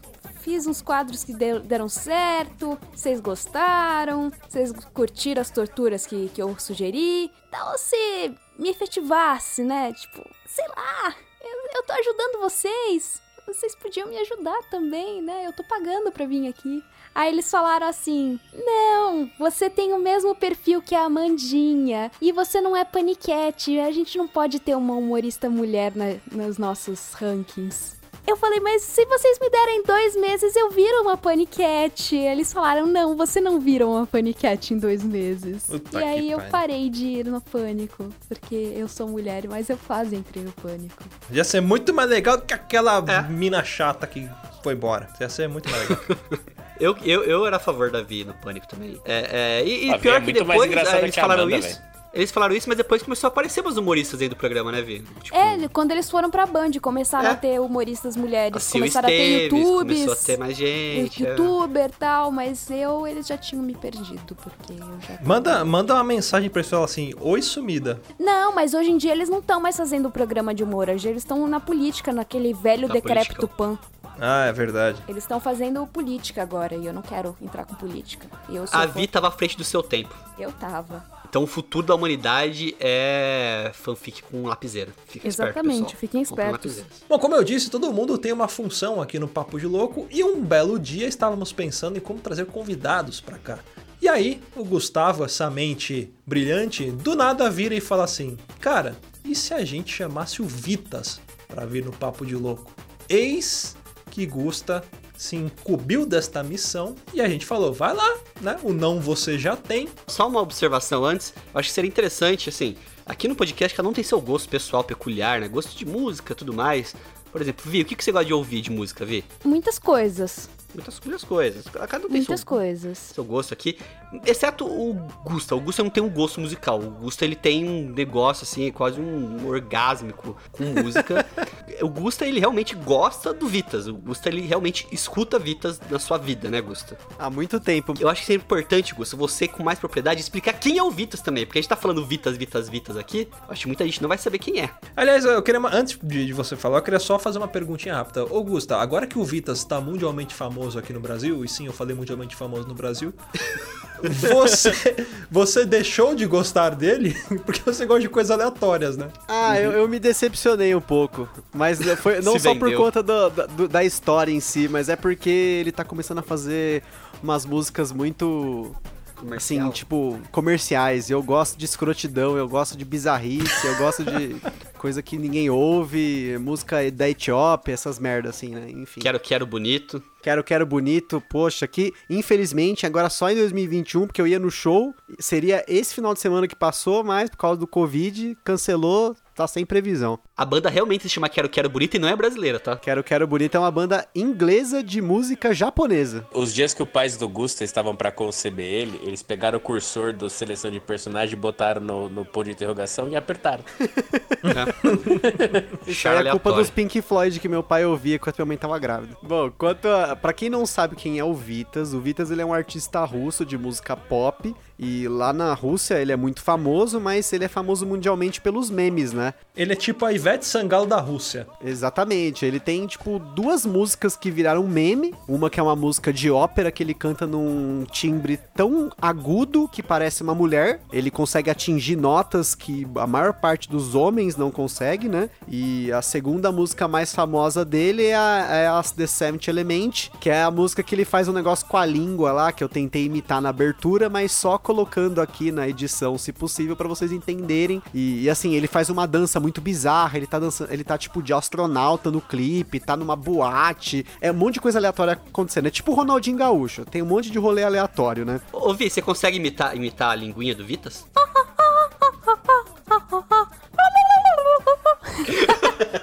Fiz uns quadros que deram certo, vocês gostaram, vocês curtiram as torturas que, que eu sugeri. Então, se me efetivasse, né? Tipo, sei lá, eu, eu tô ajudando vocês. Vocês podiam me ajudar também, né? Eu tô pagando pra vir aqui. Aí eles falaram assim: Não, você tem o mesmo perfil que a Amandinha. E você não é paniquete. A gente não pode ter uma humorista mulher na- nos nossos rankings. Eu falei, mas se vocês me derem dois meses, eu viro uma paniquete. Eles falaram, não, você não vira uma paniquete em dois meses. Puta e aí eu parei de ir no pânico, porque eu sou mulher, mas eu quase entrei no pânico. Ia ser muito mais legal que aquela É. mina chata que foi embora. Ia ser muito mais legal. Eu, eu, eu era a favor da Vi no Pânico também. É, é, e, e pior é que muito mais depois eles falaram Amanda, isso. velho. Eles falaram isso, mas depois começou a aparecer umas humoristas aí do programa, né, Vi? Tipo, É, quando eles foram pra Band, começaram É. a ter humoristas mulheres, a Sil começaram a ter Esteves, YouTubes, começou a ter mais gente. é. youtuber e tal, mas eu, eles já tinham me perdido, porque eu já... manda, manda uma mensagem pra eles falar assim: Oi, sumida. Não, mas hoje em dia eles não estão mais fazendo programa de humor, hoje eles estão na política, naquele velho Na decrépito pan. Ah, é verdade. Eles estão fazendo política agora e eu não quero entrar com política. Eu sou A Vi tava à frente do seu tempo. Eu tava. Então o futuro da humanidade é fanfic com lapiseira. Fica Exatamente, esperto, fiquem espertos. Bom, como eu disse, todo mundo tem uma função aqui no Papo de Louco e um belo dia estávamos pensando em como trazer convidados pra cá. E aí, o Gustavo, essa mente brilhante, do nada vira e fala assim: Cara, e se a gente chamasse o Vitas pra vir no Papo de Louco? Eis que Gusta se incumbiu desta missão e a gente falou: Vai lá, né? O não você já tem. Só uma observação antes, eu acho que seria interessante, assim, aqui no podcast cada um tem seu gosto pessoal peculiar, né? Gosto de música tudo mais. Por exemplo, Vi, o que que você gosta de ouvir de música, Vi? Muitas coisas. Muitas, muitas coisas. Cada um tem Muitas seu, coisas. seu gosto aqui. Exceto o Gusta. O Gusta não tem um gosto musical. O Gusta ele tem um negócio assim, quase um orgásmico com música. o Gusta ele realmente gosta do Vitas. O Gusta ele realmente escuta Vitas na sua vida, né, Gusta? Há muito tempo. Eu acho que seria importante, Gusta, você com mais propriedade explicar quem é o Vitas também. Porque a gente tá falando Vitas, Vitas, Vitas aqui. Acho que muita gente não vai saber quem é. Aliás, eu queria, antes de, de você falar, eu queria só fazer uma perguntinha rápida. Ô, Gusta, agora que o Vitas tá mundialmente famoso aqui no Brasil, e sim, eu falei mundialmente famoso no Brasil, você, você deixou de gostar dele? Porque você gosta de coisas aleatórias, né? Ah, eu, eu me decepcionei um pouco. Mas foi não só por conta do- da- do- da história em si, mas é porque ele tá começando a fazer umas músicas muito. Comercial. Assim, tipo, comerciais. Eu gosto de escrotidão, eu gosto de bizarrice, eu gosto de coisa que ninguém ouve, música da Etiópia, essas merdas assim, né? Enfim. Quero, quero bonito. Quero, quero bonito, poxa, que infelizmente agora só em 2021, porque eu ia no show, seria esse final de semana que passou, mas por causa do Covid, cancelou, tá sem previsão. A banda realmente se chama Quero, quero bonito e não é brasileira, tá? Quero, quero bonito é uma banda inglesa de música japonesa. Os dias que os pais do Gusta estavam pra conceber ele, eles pegaram o cursor do seleção de personagem, botaram no, no ponto de interrogação e apertaram. Isso aí é culpa dos Pink Floyd que meu pai ouvia quando minha mãe tava grávida. Bom, quanto a, pra quem não sabe quem é o Vitas, o Vitas ele é um artista russo de música pop e lá na Rússia ele é muito famoso, mas ele é famoso mundialmente pelos memes, né? Ele é tipo a Ivete Sangalo da Rússia. Exatamente. Ele tem, tipo, duas músicas que viraram meme. Uma que é uma música de ópera que ele canta num timbre tão agudo que parece uma mulher. Ele consegue atingir notas que a maior parte dos homens não consegue, né? E a segunda música mais famosa dele é a, é a The Seventh Element, que é a música que ele faz um negócio com a língua lá, que eu tentei imitar na abertura, mas só colocando aqui na edição, se possível, para vocês entenderem. E, e, assim, ele faz uma dança muito bizarra, ele tá dançando, ele tá tipo de astronauta no clipe, tá numa boate, é um monte de coisa aleatória acontecendo. É tipo o Ronaldinho Gaúcho, tem um monte de rolê aleatório, né? Ô, Vi, você consegue imitar, imitar a linguinha do Vitas?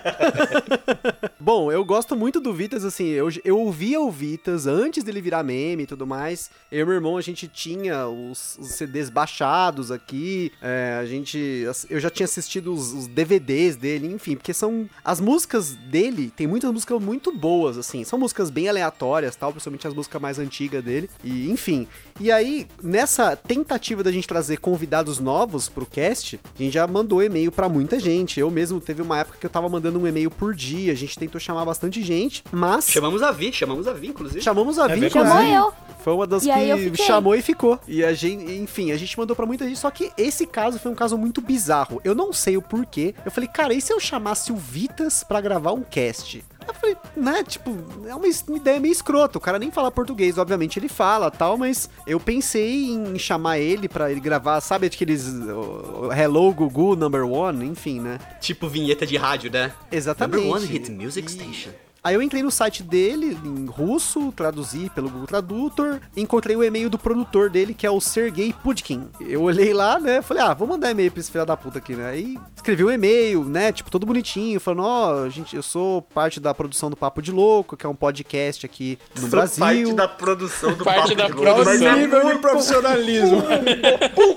Bom, eu gosto muito do Vitas, assim, eu, eu ouvia o Vitas antes dele virar meme e tudo mais. Eu e meu irmão, a gente tinha os, os CDs baixados aqui, é, a gente, eu já tinha assistido os, os, DVDs dele, enfim, porque são, as músicas dele, tem muitas músicas muito boas, assim, são músicas bem aleatórias, tal, principalmente as músicas mais antigas dele, e enfim. E aí, nessa tentativa da gente trazer convidados novos pro cast, a gente já mandou e-mail para muita gente, eu mesmo teve uma época que eu tava mandando um e-mail por dia, a gente tentou chamar bastante gente, mas. Chamamos a Vi, chamamos a Vi, inclusive. Chamamos a Vi, é Chamou eu. Foi uma das e que chamou e ficou. E a gente, enfim, a gente mandou para muita gente. Só que esse caso foi um caso muito bizarro. Eu não sei o porquê. Eu falei, cara, e se eu chamasse o Vitas para gravar um cast? Eu falei, né, tipo, é uma, ideia meio escrota. O cara nem fala português, obviamente ele fala tal, mas eu pensei em chamar ele para ele gravar, sabe aqueles uh, Hello Gugu Number One, enfim, né? Tipo vinheta de rádio, né? Exatamente. Number One Hit Music. Station. Aí eu entrei no site dele, em russo, traduzi pelo Google Tradutor, encontrei o e-mail do produtor dele, que é o Sergei Pudkin. Eu olhei lá, né, falei, ah, vou mandar e-mail pra esse filho da puta aqui, né? Aí escrevi um e-mail, né, tipo, todo bonitinho, falando, ó, oh, gente, eu sou parte da produção do Papo de Louco, que é um podcast aqui no sou Brasil. parte da produção do parte Papo da de Louco. Mas é nível de profissionalismo.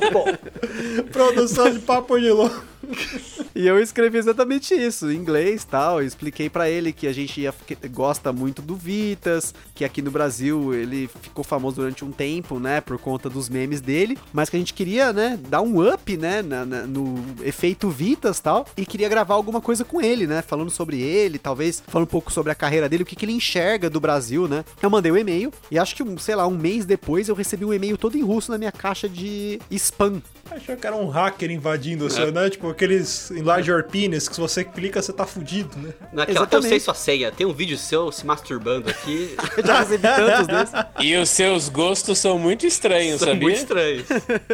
produção de Papo de Louco. E eu escrevi exatamente isso, em inglês tal. expliquei para ele que a gente ia, gosta muito do Vitas, que aqui no Brasil ele ficou famoso durante um tempo, né, por conta dos memes dele, mas que a gente queria, né, dar um up, né, na, na, no efeito Vitas tal, e queria gravar alguma coisa com ele, né, falando sobre ele, talvez falando um pouco sobre a carreira dele, o que, que ele enxerga do Brasil, né. Eu mandei o um e-mail e acho que, sei lá, um mês depois eu recebi um e-mail todo em russo na minha caixa de spam. Achou que era um hacker invadindo o seu, né? Tipo aqueles enlarge your penis que se você clica você tá fudido, né? Naquela que eu sei sua senha. Tem um vídeo seu se masturbando aqui. já recebi tantos desses. E os seus gostos são muito estranhos, são sabia? muito estranhos.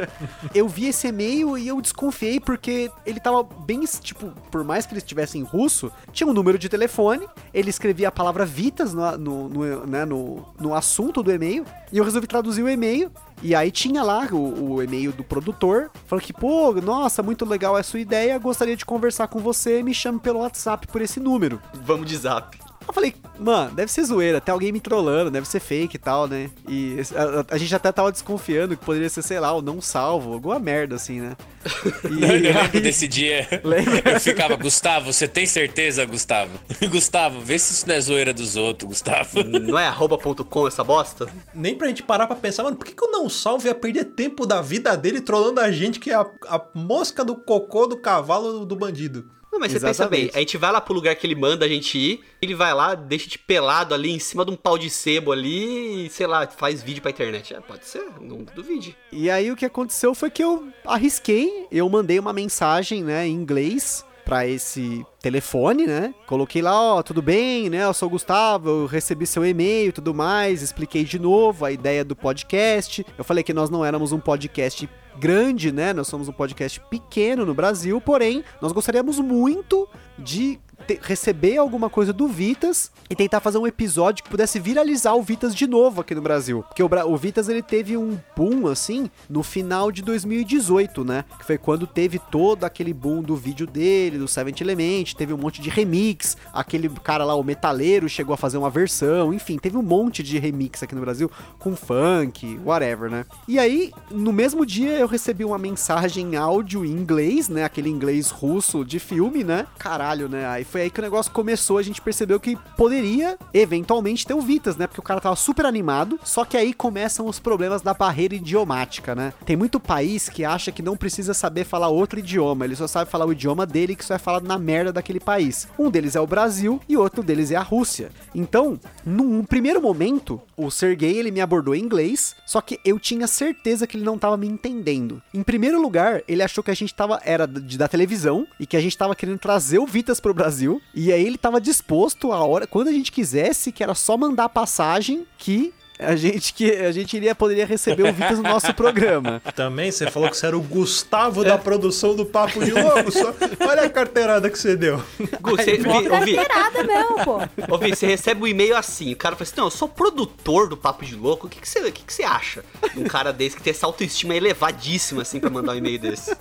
eu vi esse e-mail e eu desconfiei porque ele tava bem, tipo, por mais que ele estivesse em russo, tinha um número de telefone, ele escrevia a palavra Vitas no, no, no, né, no, no assunto do e-mail, e eu resolvi traduzir o e-mail e aí tinha lá o, o e-mail do produtor, falando que, pô, nossa, muito legal a sua ideia, gostaria de conversar com você, me chame pelo WhatsApp por esse número. Vamos de zap. Eu falei, mano, deve ser zoeira, tem alguém me trollando, deve ser fake e tal, né? E a, a, gente até tava desconfiando que poderia ser, sei lá, o não salvo, alguma merda assim, né? E, eu lembro desse dia. Lembra? Eu ficava, Gustavo, você tem certeza, Gustavo? Gustavo, vê se isso não é zoeira dos outros, Gustavo. Não é arroba.com essa bosta? Nem pra gente parar pra pensar, mano, por que, que o não salvo ia perder tempo da vida dele trollando a gente que é a, a mosca do cocô do cavalo do bandido? Não, mas Exatamente. você pensa bem, a gente vai lá pro lugar que ele manda a gente ir, ele vai lá, deixa te pelado ali em cima de um pau de sebo ali e, sei lá, faz vídeo pra internet. É, pode ser, não duvide. E aí o que aconteceu foi que eu arrisquei, eu mandei uma mensagem, né, em inglês para esse telefone, né? Coloquei lá, ó, tudo bem, né? Eu sou o Gustavo, eu recebi seu e-mail e tudo mais, expliquei de novo a ideia do podcast. Eu falei que nós não éramos um podcast grande, né? Nós somos um podcast pequeno no Brasil, porém, nós gostaríamos muito de receber alguma coisa do Vitas e tentar fazer um episódio que pudesse viralizar o Vitas de novo aqui no Brasil. Porque o, o, Vitas ele teve um boom assim no final de 2018, né? Que foi quando teve todo aquele boom do vídeo dele, do Seventh Element, teve um monte de remix, aquele cara lá, o metaleiro, chegou a fazer uma versão, enfim, teve um monte de remix aqui no Brasil com funk, whatever, né? E aí, no mesmo dia eu recebi uma mensagem em áudio em inglês, né? Aquele inglês russo de filme, né? Caralho, né? Aí Aí foi aí que o negócio começou, a gente percebeu que poderia eventualmente ter o Vitas, né? Porque o cara tava super animado, só que aí começam os problemas da barreira idiomática, né? Tem muito país que acha que não precisa saber falar outro idioma, ele só sabe falar o idioma dele que só é falado na merda daquele país. Um deles é o Brasil e outro deles é a Rússia. Então, num primeiro momento, o Sergei ele me abordou em inglês, só que eu tinha certeza que ele não tava me entendendo. Em primeiro lugar, ele achou que a gente tava era da televisão e que a gente tava querendo trazer o Vitas pro Brasil, e aí ele tava disposto a hora quando a gente quisesse, que era só mandar a passagem que a gente que a gente iria poderia receber o Vitas no nosso programa. Também você falou que você era o Gustavo da produção do Papo de Louco. Só... Olha a carteirada que você deu. Você, vi, Mó ouvi, carteirada mesmo, pô. ouvi, você recebe um e-mail assim, o cara fala assim, não, eu sou produtor do Papo de Louco, o que, que, você, o que, que você acha? de Um cara desse que tem essa autoestima elevadíssima, assim, pra mandar um e-mail desse.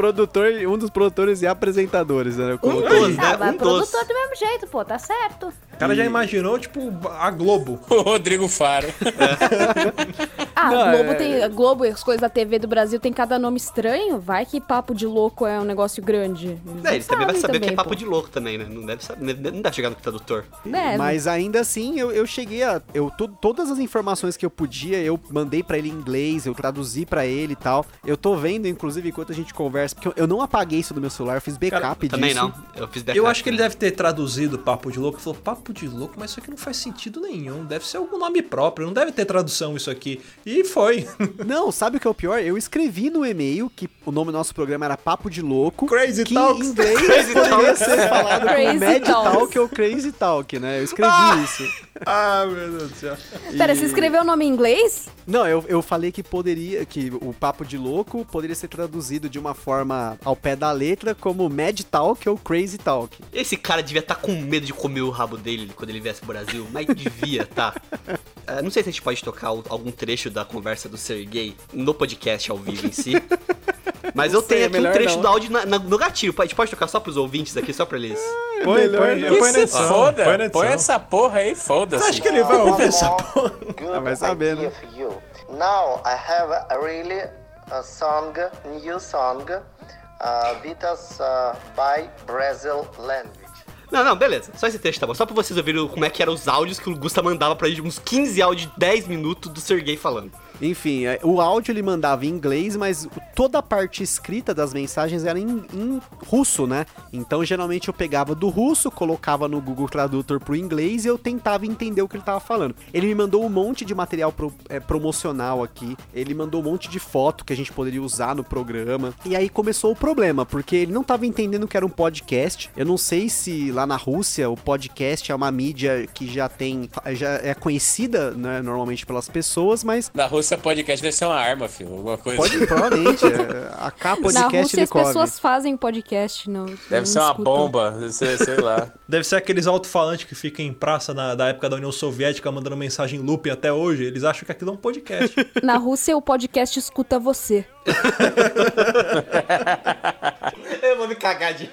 Produtor, um dos produtores e apresentadores, né? Eu coloquei. dos, né? Ah, mas Um dos. produtor do mesmo jeito, pô, tá certo. O cara já imaginou, tipo, a Globo. O Rodrigo Faro. Ah, Não, Globo é- tem. Globo e as coisas da TV do Brasil tem cada nome estranho. Vai que papo de louco é um negócio grande. Eles É, ele também vai sabem saber o que é também, papo pô. de louco também, né? Não deve, saber, não deve chegar no tradutor. É, Mas ainda assim, eu, eu cheguei a. Eu, to- todas as informações que eu podia, eu mandei pra ele em inglês, eu traduzi pra ele e tal. Eu tô vendo, inclusive, enquanto a gente conversa, porque eu, eu não apaguei isso do meu celular, eu fiz backup disso. Também não. Eu fiz backup Eu acho que ele também. deve ter traduzido Papo de Louco e falou: Papo de Louco, mas isso aqui não faz sentido nenhum. Deve ser algum nome próprio, não deve ter tradução isso aqui. E foi. Não, sabe o que é o pior? Eu escrevi no e-mail que o nome do nosso programa era Papo de Louco. Crazy que Talks. em inglês Crazy poderia Talks. ser falado como Crazy Mad Talks. Talk ou Crazy Talk, né? Eu escrevi isso. ah, meu Deus do céu. Pera, você escreveu o nome em inglês? Não, eu, eu falei que poderia, que o Papo de Louco poderia ser traduzido de uma forma ao pé da letra como Mad Talk ou Crazy Talk. Esse cara devia estar com medo de comer o rabo dele quando ele viesse pro Brasil, mas devia, tá? É, não sei se a gente pode tocar algum trecho da conversa do Sergei no podcast ao vivo em si. Mas eu Não sei, tenho aqui um trecho não. do áudio na- na- no gatilho. A gente pode tocar só pros ouvintes aqui, só pra eles. Põe, melhor põe, não. põe E na edição. foda, põe na põe essa porra aí, foda-se. acha que ele vai ouvir essa porra? Ah, vai saber, né? Now I have a really a song, new song, uh, Vitas uh, by Brazil Language. Não, não, beleza. Só esse trecho tá bom. Só pra vocês ouvirem como é que eram os áudios que o Gusta mandava pra gente, uns 15 áudios de 10 minutos do Sergei falando. Enfim, é, o áudio ele mandava em inglês, mas toda a parte escrita das mensagens era em, em russo, né? Então geralmente eu pegava do russo, colocava no Google Tradutor pro inglês e eu tentava entender o que ele tava falando. Ele me mandou um monte de material pro- é, promocional aqui, ele mandou um monte de foto que a gente poderia usar no programa. E aí começou o problema, porque ele não tava entendendo que era um podcast. Eu não sei se lá na Rússia o podcast é uma mídia que já tem, já é conhecida, né, normalmente pelas pessoas, mas Na Rússia, podcast deve ser uma arma, filho. Alguma coisa. Pode, provavelmente. é, A K Na podcast Rússia ele as pessoas fazem podcast, não. Deve não ser uma escutam. bomba, sei, sei lá. Deve ser aqueles alto-falantes que ficam em praça na- da época da União Soviética mandando mensagem em loop até hoje. Eles acham que aquilo é um podcast. Na Rússia o podcast escuta você. Eu vou me cagar de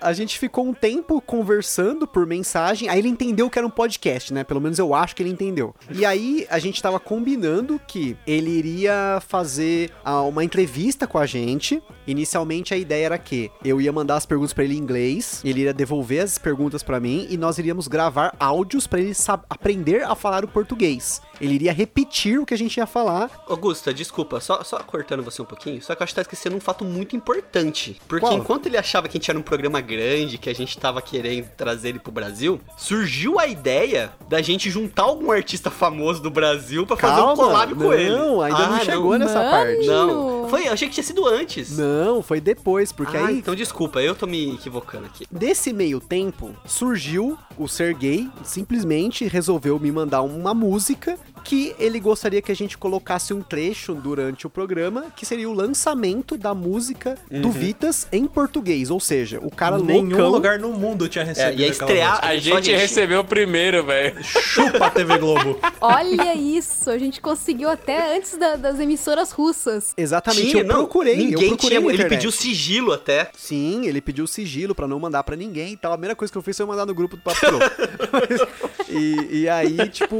A gente ficou um tempo conversando por mensagem, aí ele entendeu que era um podcast, né? Pelo menos eu acho que ele entendeu. E aí a gente tava combinando que ele iria fazer ah, uma entrevista com a gente. Inicialmente a ideia era que eu ia mandar as perguntas pra ele em inglês, ele iria devolver as perguntas pra mim e nós iríamos gravar áudios pra ele aprender a falar o português. Ele iria repetir o que a gente ia falar Augusta, desculpa, só, só cortando você um pouquinho, só que eu acho que tá esquecendo um fato muito importante. Porque Qual? enquanto ele achava que a gente era um programa grande, que a gente tava querendo trazer ele pro Brasil, surgiu a ideia da gente juntar algum artista famoso do Brasil pra fazer um collab com não, ele. ainda não chegou nessa Mano! parte. Não, foi, eu achei que tinha sido antes. Não, foi depois, porque ah, aí então desculpa, eu tô me equivocando aqui. Desse meio tempo, surgiu o Sergei, simplesmente resolveu me mandar uma música que ele gostaria que a gente colocasse um trecho durante o programa, que seria o lançamento da música do Vitas em português, ou seja, o cara Nenhum loucão, lugar no mundo tinha É, recebido ia aquela estrear. música. A Só gente recebeu primeiro, velho. Chupa a TV Globo. Olha isso, a gente conseguiu até antes da- das emissoras russas. Exatamente. Exatamente, tinha, eu não, procurei, eu Ninguém procurei tinha, ele pediu sigilo até. Sim, ele pediu sigilo pra não mandar pra ninguém e tal. A primeira coisa que eu fiz foi mandar no grupo do Papo Louco. e, e aí, tipo,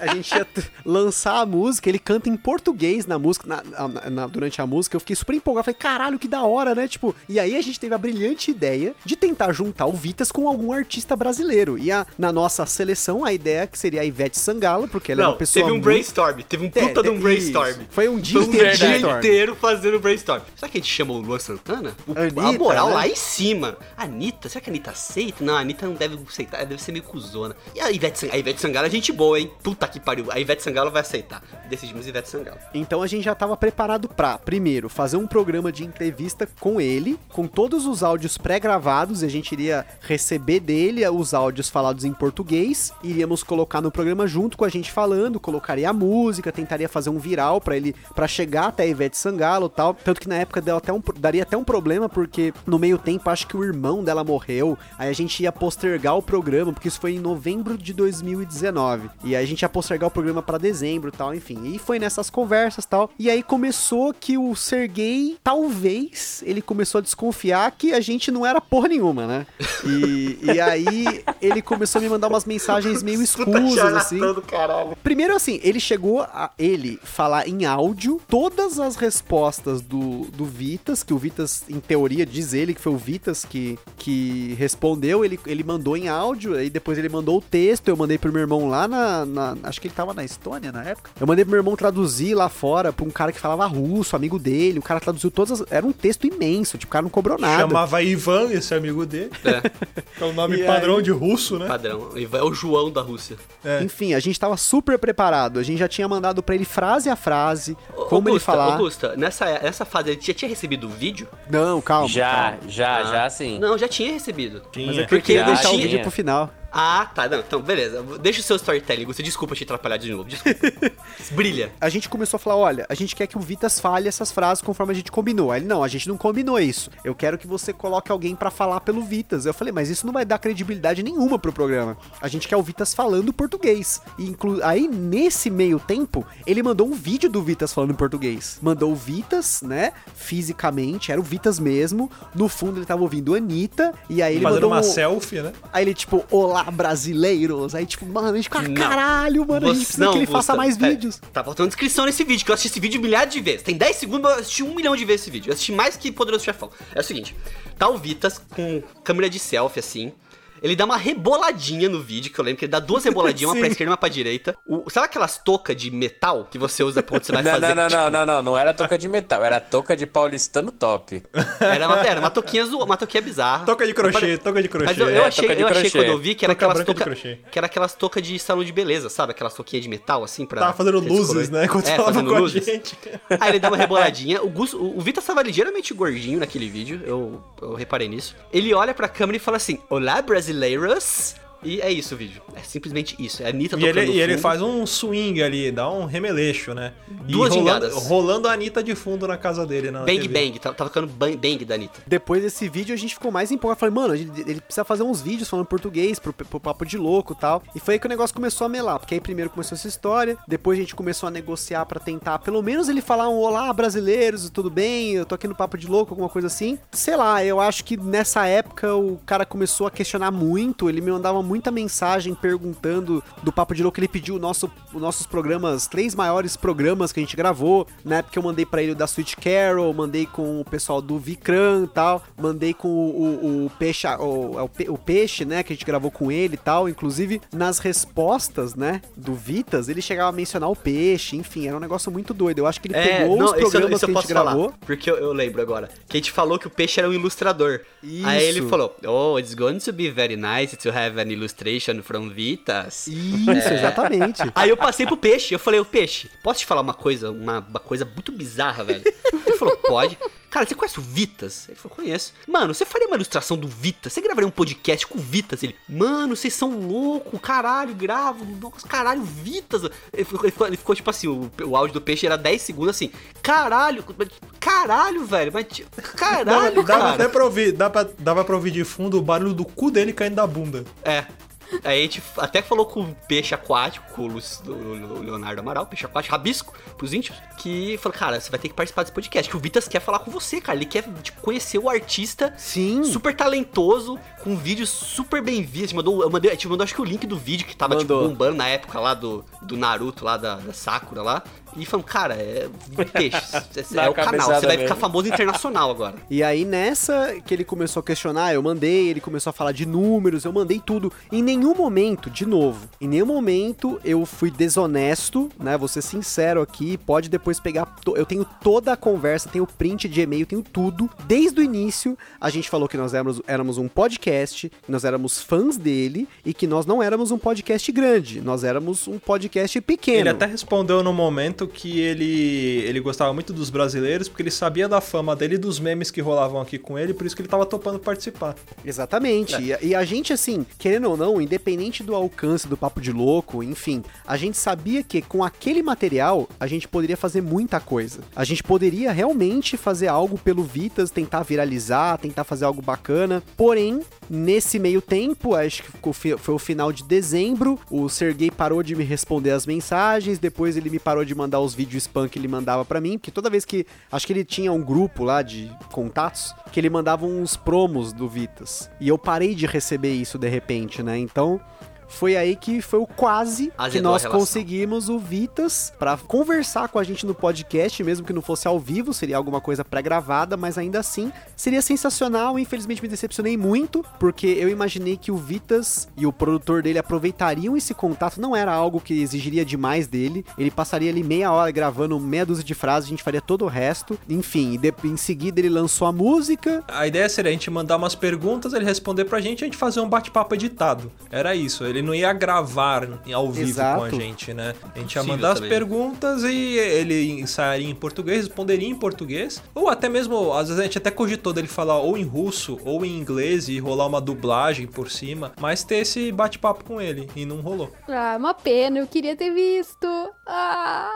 a gente ia lançar a música, ele canta em português na música, na- na- na- durante a música. Eu fiquei super empolgado. Falei, caralho, que da hora, né? Tipo, e aí a gente teve a brilhante ideia de tentar juntar o Vitas com algum artista brasileiro. E a- na nossa seleção, a ideia é que seria a Ivete Sangalo, porque ela é não, uma pessoa. teve um muito- brainstorm, teve um puta É, de um isso. brainstorm. Foi um dia Foi um inteiro dia brainstorm. Inteiro fazendo brainstorm. Será que a gente chamou o Luan Santana? O, a Anitta, moral né? lá em cima. Anitta, será que a Anitta aceita? Não, a Anitta não deve aceitar, ela deve ser meio cuzona. E a Ivete, Sang- a Ivete Sangalo é gente boa, hein? Puta que pariu. A Ivete Sangalo vai aceitar. Decidimos Ivete Sangalo. Então a gente já estava preparado pra, primeiro, fazer um programa de entrevista com ele, com todos os áudios pré-gravados, e a gente iria receber dele os áudios falados em português, iríamos colocar no programa junto com a gente falando, colocaria a música, tentaria fazer um viral pra ele, para chegar até a Ivete Sangalo e tal. Tanto que na época deu até um, daria até um problema, porque no meio tempo acho que o irmão dela morreu, aí a gente ia postergar o programa, porque isso foi em novembro de 2019. E aí a gente ia postergar o programa pra dezembro e tal, enfim. E foi nessas conversas tal. E aí começou que o Sergei, talvez, ele começou a desconfiar que a gente não era porra nenhuma, né? E, e aí ele começou a me mandar umas mensagens meio escusas, assim. do caralho. Primeiro, assim, ele chegou a ele falar em áudio todas as respostas do, do Vitas, que o Vitas, em teoria, diz ele que foi o Vitas que, que respondeu. Ele, ele mandou em áudio, aí depois ele mandou o texto. Eu mandei pro meu irmão lá na, na- Acho que ele tava na Estônia na época. Eu mandei pro meu irmão traduzir lá fora pra um cara que falava russo, amigo dele. O cara traduziu todas as. Era um texto imenso, tipo, o cara não cobrou nada. Chamava Ivan, esse amigo dele. É o nome E padrão aí? de russo, né? Padrão. É o João da Rússia. É. Enfim, a gente tava super preparado. A gente já tinha mandado pra ele frase a frase, como ele Augusta, falar. Augusta, nessa, nessa fase ele já tinha recebido o vídeo? Não, calma. Já, calma. já, já sim. Não, já tinha recebido. Tinha. Mas é eu Porque queria deixar o vídeo pro final. Ah, tá. Não, então, beleza. Deixa o seu storytelling, Augusta. Desculpa te atrapalhar de novo. Desculpa. Brilha. A gente começou a falar, olha, a gente quer que o Vitas fale essas frases conforme a gente combinou. Aí ele, não, a gente não combinou isso. Eu quero que você coloque alguém pra falar pelo Vitas. Eu falei, mas isso não vai dar credibilidade nenhuma pro programa. A gente quer o Vitas falando português. E inclu... Aí, nesse meio tempo, ele mandou um vídeo do Vitas falando em português. Mandou o Vitas, né, fisicamente, era o Vitas mesmo. No fundo, ele tava ouvindo a Anitta. E aí ele Fazendo mandou uma um... selfie, né? Aí ele, tipo, olá, brasileiros. Aí, tipo, mano, a gente fica, Não. caralho, mano, a gente Você- precisa não, que ele faça mais pera, vídeos. Tá faltando descrição nesse vídeo, que eu assisti esse vídeo milhares de vezes. Tem 10 segundos, eu assisti um milhão de vezes esse vídeo. Eu assisti mais que Poderoso Chefão. É o seguinte, tá o Vitas com câmera de selfie, assim. Ele dá uma reboladinha no vídeo, que eu lembro que ele dá duas reboladinhas, uma pra esquerda e uma pra direita. O, sabe aquelas toucas de metal que você usa quando você vai Não, fazer? não, não, não, não, não, não era touca de metal, era touca de paulistano top. Era uma, era uma toquinha, zo- uma toquinha bizarra. Toca de crochê, toca de crochê. Mas eu, eu É, achei, toca de eu achei crochê. quando eu vi que era Toca aquelas crochê. que era aquelas toucas de salão de beleza, sabe? Aquelas toquinhas de metal, assim, pra... Tava fazendo luzes, né? Enquanto é, falava fazendo com a luzes. gente. Aí ele dá uma reboladinha. O, Gus, o, o Vitor estava ligeiramente gordinho naquele vídeo, eu, eu reparei nisso. Ele olha pra câmera e fala assim: Olá, brasileiros. E é isso o vídeo. É simplesmente isso. É a Anitta E tocando ele, e ele faz um swing ali, dá um remeleixo, né? E Duas rolando, gingadas. rolando a Anitta de fundo na casa dele. Na Bang TV. Bang, tá, tá tocando bang, bang da Anitta. Depois desse vídeo a gente ficou mais empolgado. Falei, mano, ele precisa fazer uns vídeos falando português pro, pro papo de louco e tal. E foi aí que o negócio começou a melar. Porque aí primeiro começou essa história, depois a gente começou a negociar pra tentar, pelo menos ele falar um olá, brasileiros, tudo bem? Eu tô aqui no papo de louco, alguma coisa assim. Sei lá, eu acho que nessa época o cara começou a questionar muito. Ele me mandava muita mensagem perguntando do papo de louco. Ele pediu o nosso, os nossos programas, três maiores programas que a gente gravou. Na época eu mandei pra ele o da Sweet Carol, mandei com o pessoal do Vicran e tal, mandei com o, o, o Peixe, o, é o, Pe- o Peixe, né, que a gente gravou com ele e tal. Inclusive, nas respostas, né, do Vitas, ele chegava a mencionar o Peixe, enfim, era um negócio muito doido. Eu acho que ele pegou os É, isso, eu- programas isso eu que a gente falar, gravou. porque eu, eu lembro agora. Que a gente falou que o peixe era um ilustrador. Isso. Aí ele falou: Oh, it's going to be very nice to have an illustration from Vitas. Isso, É. exatamente. Aí eu passei pro peixe, eu falei, ô peixe, posso te falar uma coisa, uma, uma coisa muito bizarra, velho? Ele falou, pode. Cara, você conhece o Vitas? Ele falou, conheço. Mano, você faria uma ilustração do Vitas? Você gravaria um podcast com o Vitas? Ele, mano, vocês são loucos, caralho, gravo, nossa, caralho, Vitas. Ele ficou, ele ficou- ele ficou, tipo assim, o, o áudio do peixe era 10 segundos assim, caralho, caralho, velho, mas tipo, Dava, caralho, dava até cara. pra ouvir, dava, dava pra ouvir de fundo o barulho do cu dele caindo da bunda. É. Aí a gente até falou com o peixe aquático, com o, Leonardo Amaral, peixe aquático, rabisco, pros íntimos, que falou, cara, você vai ter que participar desse podcast, que o Vitas quer falar com você, cara. Ele quer tipo, conhecer o artista Sim. super talentoso, com vídeos super bem vistos. Mandou, eu mandei, a gente mandou acho que o link do vídeo que tava tipo, bombando na época lá do, do Naruto, lá da, da Sakura lá. E falamos, cara, é peixe, é, é o canal, você vai mesmo. ficar famoso internacional agora. E aí nessa que ele começou a questionar, eu mandei, ele começou a falar de números, eu mandei tudo. Em nenhum momento, de novo, em nenhum momento eu fui desonesto, né? Vou ser sincero aqui, pode depois pegar. to- Eu tenho toda a conversa, tenho print de e-mail, tenho tudo. Desde o início, a gente falou que nós éramos, éramos um podcast, nós éramos fãs dele e que nós não éramos um podcast grande, nós éramos um podcast pequeno. Ele até respondeu no momento que ele, ele gostava muito dos brasileiros, porque ele sabia da fama dele e dos memes que rolavam aqui com ele, por isso que ele tava topando participar. Exatamente. E, a- e a gente, assim, querendo ou não, independente do alcance do Papo de Louco, enfim, a gente sabia que com aquele material a gente poderia fazer muita coisa. A gente poderia realmente fazer algo pelo Vitas, tentar viralizar, tentar fazer algo bacana. Porém, nesse meio tempo, acho que foi o final de dezembro, o Sergei parou de me responder as mensagens, depois ele me parou de mandar os vídeos spam que ele mandava pra mim, porque toda vez que. Acho que ele tinha um grupo lá de contatos que ele mandava uns promos do Vitas. E eu parei de receber isso de repente, né? Então. Foi aí que foi o quase que Azedou a nós conseguimos o Vitas pra conversar com a gente no podcast, mesmo que não fosse ao vivo, seria alguma coisa pré-gravada, mas ainda assim seria sensacional. Infelizmente me decepcionei muito, porque eu imaginei que o Vitas e o produtor dele aproveitariam esse contato, não era algo que exigiria demais dele. Ele passaria ali meia hora gravando meia dúzia de frases, a gente faria todo o resto. Enfim, e de- em seguida ele lançou a música. A ideia seria a gente mandar umas perguntas, ele responder pra gente e a gente fazer um bate-papo editado. Era isso. Ele não ia gravar ao vivo Exato. com a gente, né? A gente ia mandar as perguntas e ele ensaiaria em português, responderia em português. Ou até mesmo, às vezes a gente até cogitou dele falar ou em russo ou em inglês e rolar uma dublagem por cima, mas ter esse bate-papo com ele e não rolou. Ah, uma pena, eu queria ter visto. Ah.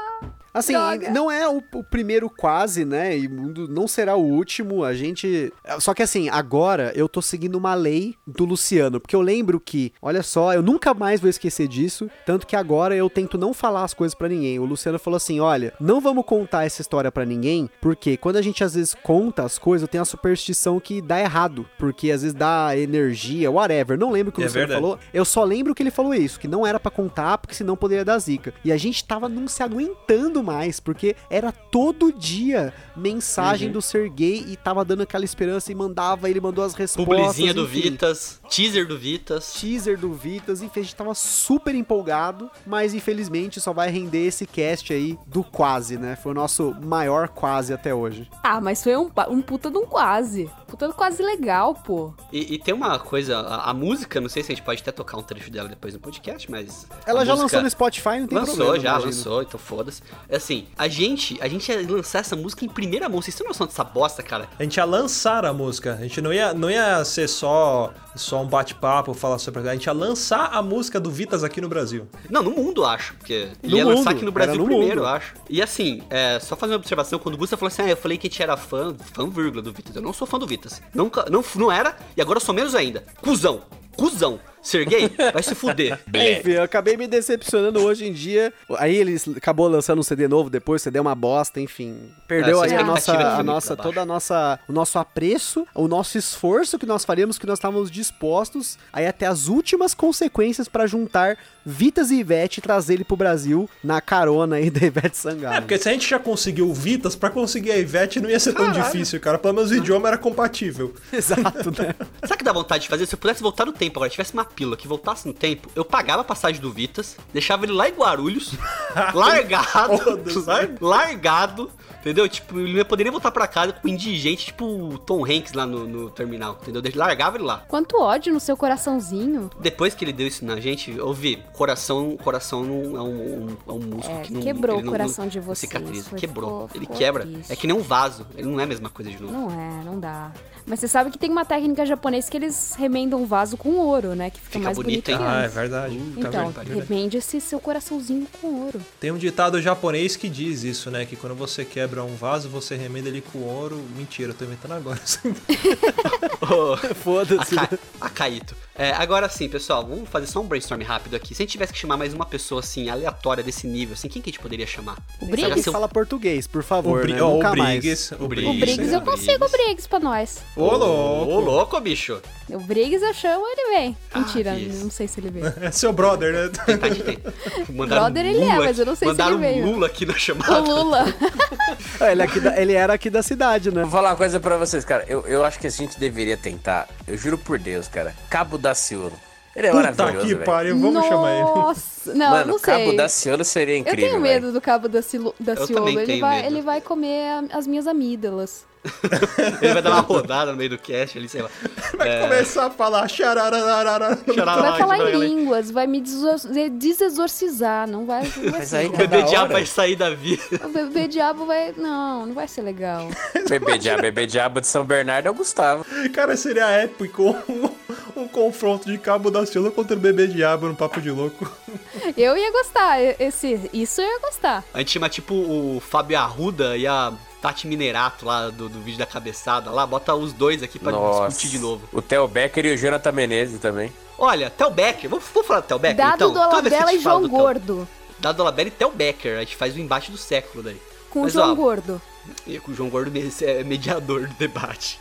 Assim, Droga. não é o, o primeiro quase, né? E não será o último. A gente. Só que assim, agora eu tô seguindo uma lei do Luciano. Porque eu lembro que, olha só, eu nunca mais vou esquecer disso. Tanto que agora eu tento não falar as coisas pra ninguém. O Luciano falou assim: olha, não vamos contar essa história pra ninguém. Porque quando a gente às vezes conta as coisas, eu tenho a superstição que dá errado. Porque às vezes dá energia, whatever. Não lembro o que o É Luciano verdade. falou. Eu só lembro que ele falou isso, que não era pra contar, porque senão poderia dar zica. E a gente tava não se aguentando mais, porque era todo dia mensagem do Sergei e tava dando aquela esperança e mandava, ele mandou as respostas. Publizinha do enfim. Vitas, teaser do Vitas. Teaser do Vitas, enfim, a gente tava super empolgado, mas infelizmente só vai render esse cast aí do quase, né? Foi o nosso maior quase até hoje. Ah, mas foi um, um puta de um quase. Puta de um quase legal, pô. E, e tem uma coisa, a, a música, não sei se a gente pode até tocar um trecho dela depois no podcast, mas. Ela já música- lançou no Spotify, não tem lançou, problema. já, imagino. lançou, então foda-se. Assim, a gente, a gente ia lançar essa música em primeira mão. Vocês têm noção dessa bosta, cara? A gente ia lançar a música. A gente não ia, não ia ser só, só um bate-papo, falar sobre. A gente ia lançar a música do Vitas aqui no Brasil. Não, no mundo, acho. Porque No ia mundo, lançar aqui no Brasil no primeiro, mundo. eu acho. E assim, é, só fazer uma observação, quando o Gusta falou assim, ah, eu falei que a gente era fã, fã vírgula do Vitas. Eu não sou fã do Vitas. Nunca, não, não era, e agora eu sou menos ainda. Cusão, cuzão. Sergei, vai se fuder. Enfim, eu acabei me decepcionando hoje em dia. Aí ele acabou lançando um CD novo depois, o CD é uma bosta, enfim. Perdeu Essa aí a nossa, a nossa toda a nossa, o nosso apreço, o nosso esforço que nós faríamos, que nós estávamos dispostos aí até as últimas consequências pra juntar Vitas e Ivete e trazer ele pro Brasil na carona aí da Ivete É, Sangalo. porque se a gente já conseguiu o Vitas, pra conseguir a Ivete não ia ser tão difícil, cara. Pelo menos o idioma era compatível. Exato, né? Sabe o que dá vontade de fazer? Se eu pudesse voltar no tempo agora, tivesse uma pílula que voltasse no tempo, eu pagava a passagem do Vitas, deixava ele lá em Guarulhos, largado, largado, entendeu? Tipo, ele não poderia voltar pra casa com indigente, tipo o Tom Hanks lá no, no terminal, entendeu? Deixa- Largava ele lá. Quanto ódio no seu coraçãozinho. Depois que ele deu isso na gente, eu vi, coração, coração não é um, um- é um músculo É, que não quebrou ele o não- coração não- de não vocês, Cicatriza, foi- quebrou. ficou- ele ficou quebra. triste. É que nem um vaso, ele não é a mesma coisa de novo. Não é, não dá. Mas você sabe que tem uma técnica japonesa que eles remendam o vaso com ouro, né? Que fica, Fica mais bonito, bonito, hein? Ah, é verdade. Tá Então, verdade. remende esse seu coraçãozinho com ouro. Tem um ditado japonês que diz isso, né? Que quando você quebra um vaso, você remenda ele com ouro. Mentira, eu tô inventando agora. Ô, Foda-se. a, Ca... a Caíto. É, agora sim, pessoal, vamos fazer só um brainstorm rápido aqui. Se a gente tivesse que chamar mais uma pessoa assim, aleatória desse nível, assim, quem que a gente poderia chamar? O Briggs? que Você eu- fala português, por O, favor, Bri né? ó, o Nunca mais. Briggs. O O Briggs. O Briggs, eu consigo o Briggs pra nós. Ô, louco. Ô, louco, bicho. O Briggs eu chamo, ele vem. Ah, Mentira, isso. não sei se ele vem. É seu brother, né? Mandaram Brother ele é, mas eu não sei se mandaram ele veio. Lula aqui na chamada. O Lula. Ah, Ele, é aqui da- ele era aqui da cidade, né? Vou falar uma coisa pra vocês, cara. Eu, eu acho que a gente deveria tentar, eu juro por Deus, cara. Cabo Daciolo. Ele é Puta maravilhoso, que velho. pariu, vamos chamar ele. Nossa, não, Mano, não Cabo sei. Daciolo seria Eu incrível, tenho velho. medo do cabo da, Cilo, da Eu Ciolo. Ele tenho vai, medo. ele vai comer as minhas amígdalas. Ele vai dar uma rodada no meio do cast ali, sei lá. Vai começar a falar xararararara. Vai falar em línguas, vai me desexorcizar. Não vai, não vai Mas ser aí O bebê diabo vai sair da vida. O bebê diabo vai. Não, não vai ser legal. Bebê diabo, bebê diabo de São Bernardo é o Gustavo. Cara, seria épico um, um confronto de Cabo da Ciolo contra o bebê diabo no Papo de Louco. Eu ia gostar. Esse, isso eu ia gostar. A gente chama tipo o Fábio Arruda e a Tati Minerato lá do, do vídeo da cabeçada lá. Bota os dois aqui pra Nossa. discutir de novo. O Theo Becker e o Jonathan Menezes também. Olha, Tel Becker. Vamos, vamos falar do Tel Becker Dado então? do Toda vez que a Alabella e João do Gordo. Dado do Alabella e Tel Becker. A gente faz o embate do século daí. Com Mas, o João ó, Gordo. E com o João Gordo é mediador do debate.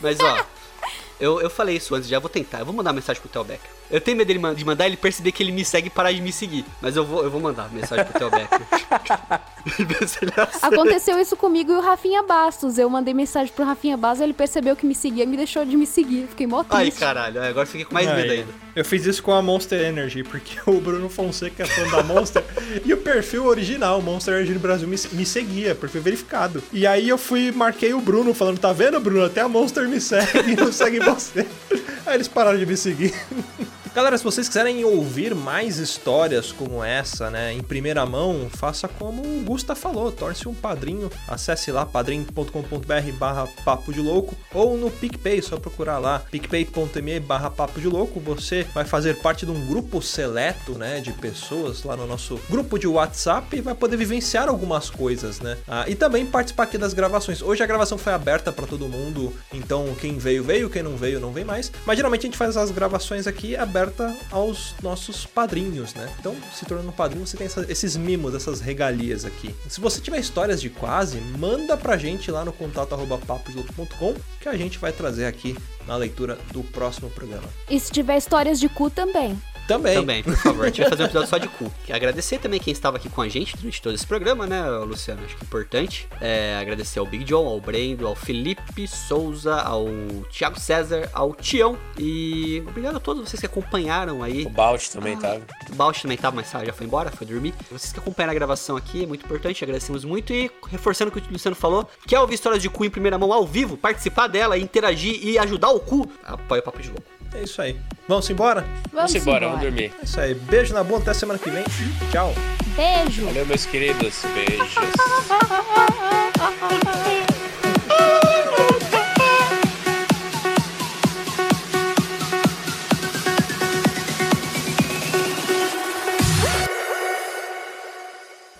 Mas ó, eu, eu falei isso antes, já vou tentar. Eu vou mandar uma mensagem pro Theo Becker. Eu tenho medo dele de mandar ele perceber que ele me segue e parar de me seguir. Mas eu vou, eu vou mandar mensagem pro Theo Becker. Aconteceu isso comigo e o Rafinha Bastos. Eu mandei mensagem pro Rafinha Bastos, ele percebeu que me seguia e me deixou de me seguir. Fiquei mó Ai, triste. caralho, agora eu fiquei com mais medo ainda. Eu fiz isso com a Monster Energy, porque o Bruno Fonseca é fã da Monster e o perfil original, Monster Energy Brasil, me, me seguia, perfil verificado. E aí eu fui, marquei o Bruno, falando: tá vendo, Bruno? Até a Monster me segue e não segue você. Aí eles pararam de me seguir. Galera, se vocês quiserem ouvir mais histórias como essa, né, em primeira mão, faça como o Gusta falou, torne-se um padrinho, acesse lá padrim.com.br barra papo de louco ou no PicPay, só procurar lá picpay.me barra papo de louco, você vai fazer parte de um grupo seleto, né, de pessoas lá no nosso grupo de WhatsApp e vai poder vivenciar algumas coisas, né, ah, e também participar aqui das gravações. Hoje a gravação foi aberta para todo mundo, então quem veio, veio, quem não veio, não vem mais, mas geralmente a gente faz as gravações aqui aberta aos nossos padrinhos, né? Então, se tornando um padrinho, você tem essa- esses mimos, essas regalias aqui. Se você tiver histórias de quase, manda pra gente lá no contato arroba paposlouco.com que a gente vai trazer aqui na leitura do próximo programa. E se tiver histórias de cu também. Também. Também, por favor. A gente vai fazer um episódio só de cu. Agradecer também quem estava aqui com a gente durante todo esse programa, né, Luciano? Acho que é importante. É, agradecer ao Big John, ao Brendo, ao Felipe Souza, ao Thiago César, ao Tião. E obrigado a todos vocês que acompanharam aí. O Balt também tava. O Bausch também tava, mas já foi embora, foi dormir. Vocês que acompanharam a gravação aqui, é muito importante, agradecemos muito. E reforçando o que o Luciano falou, quer ouvir histórias de cu em primeira mão ao vivo, participar dela, interagir e ajudar o cu, apoia o Papo de Louco. É isso aí. Vamos embora? Vamos, Vamos embora, vamos dormir. É isso aí. Beijo na boa, até semana que vem e tchau. Beijo. Valeu, meus queridos. Beijos.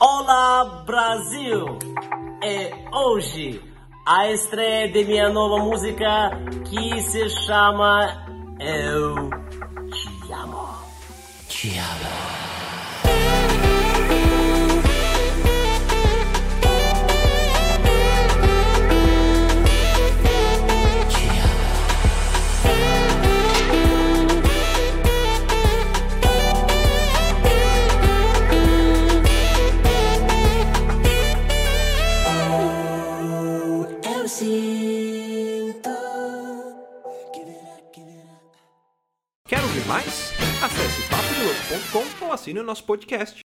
Olá Brasil! É hoje a estreia de minha nova música que se chama Eu Te Amo. Te amo. Mais? Acesse papodelouco.com ou assine o nosso podcast.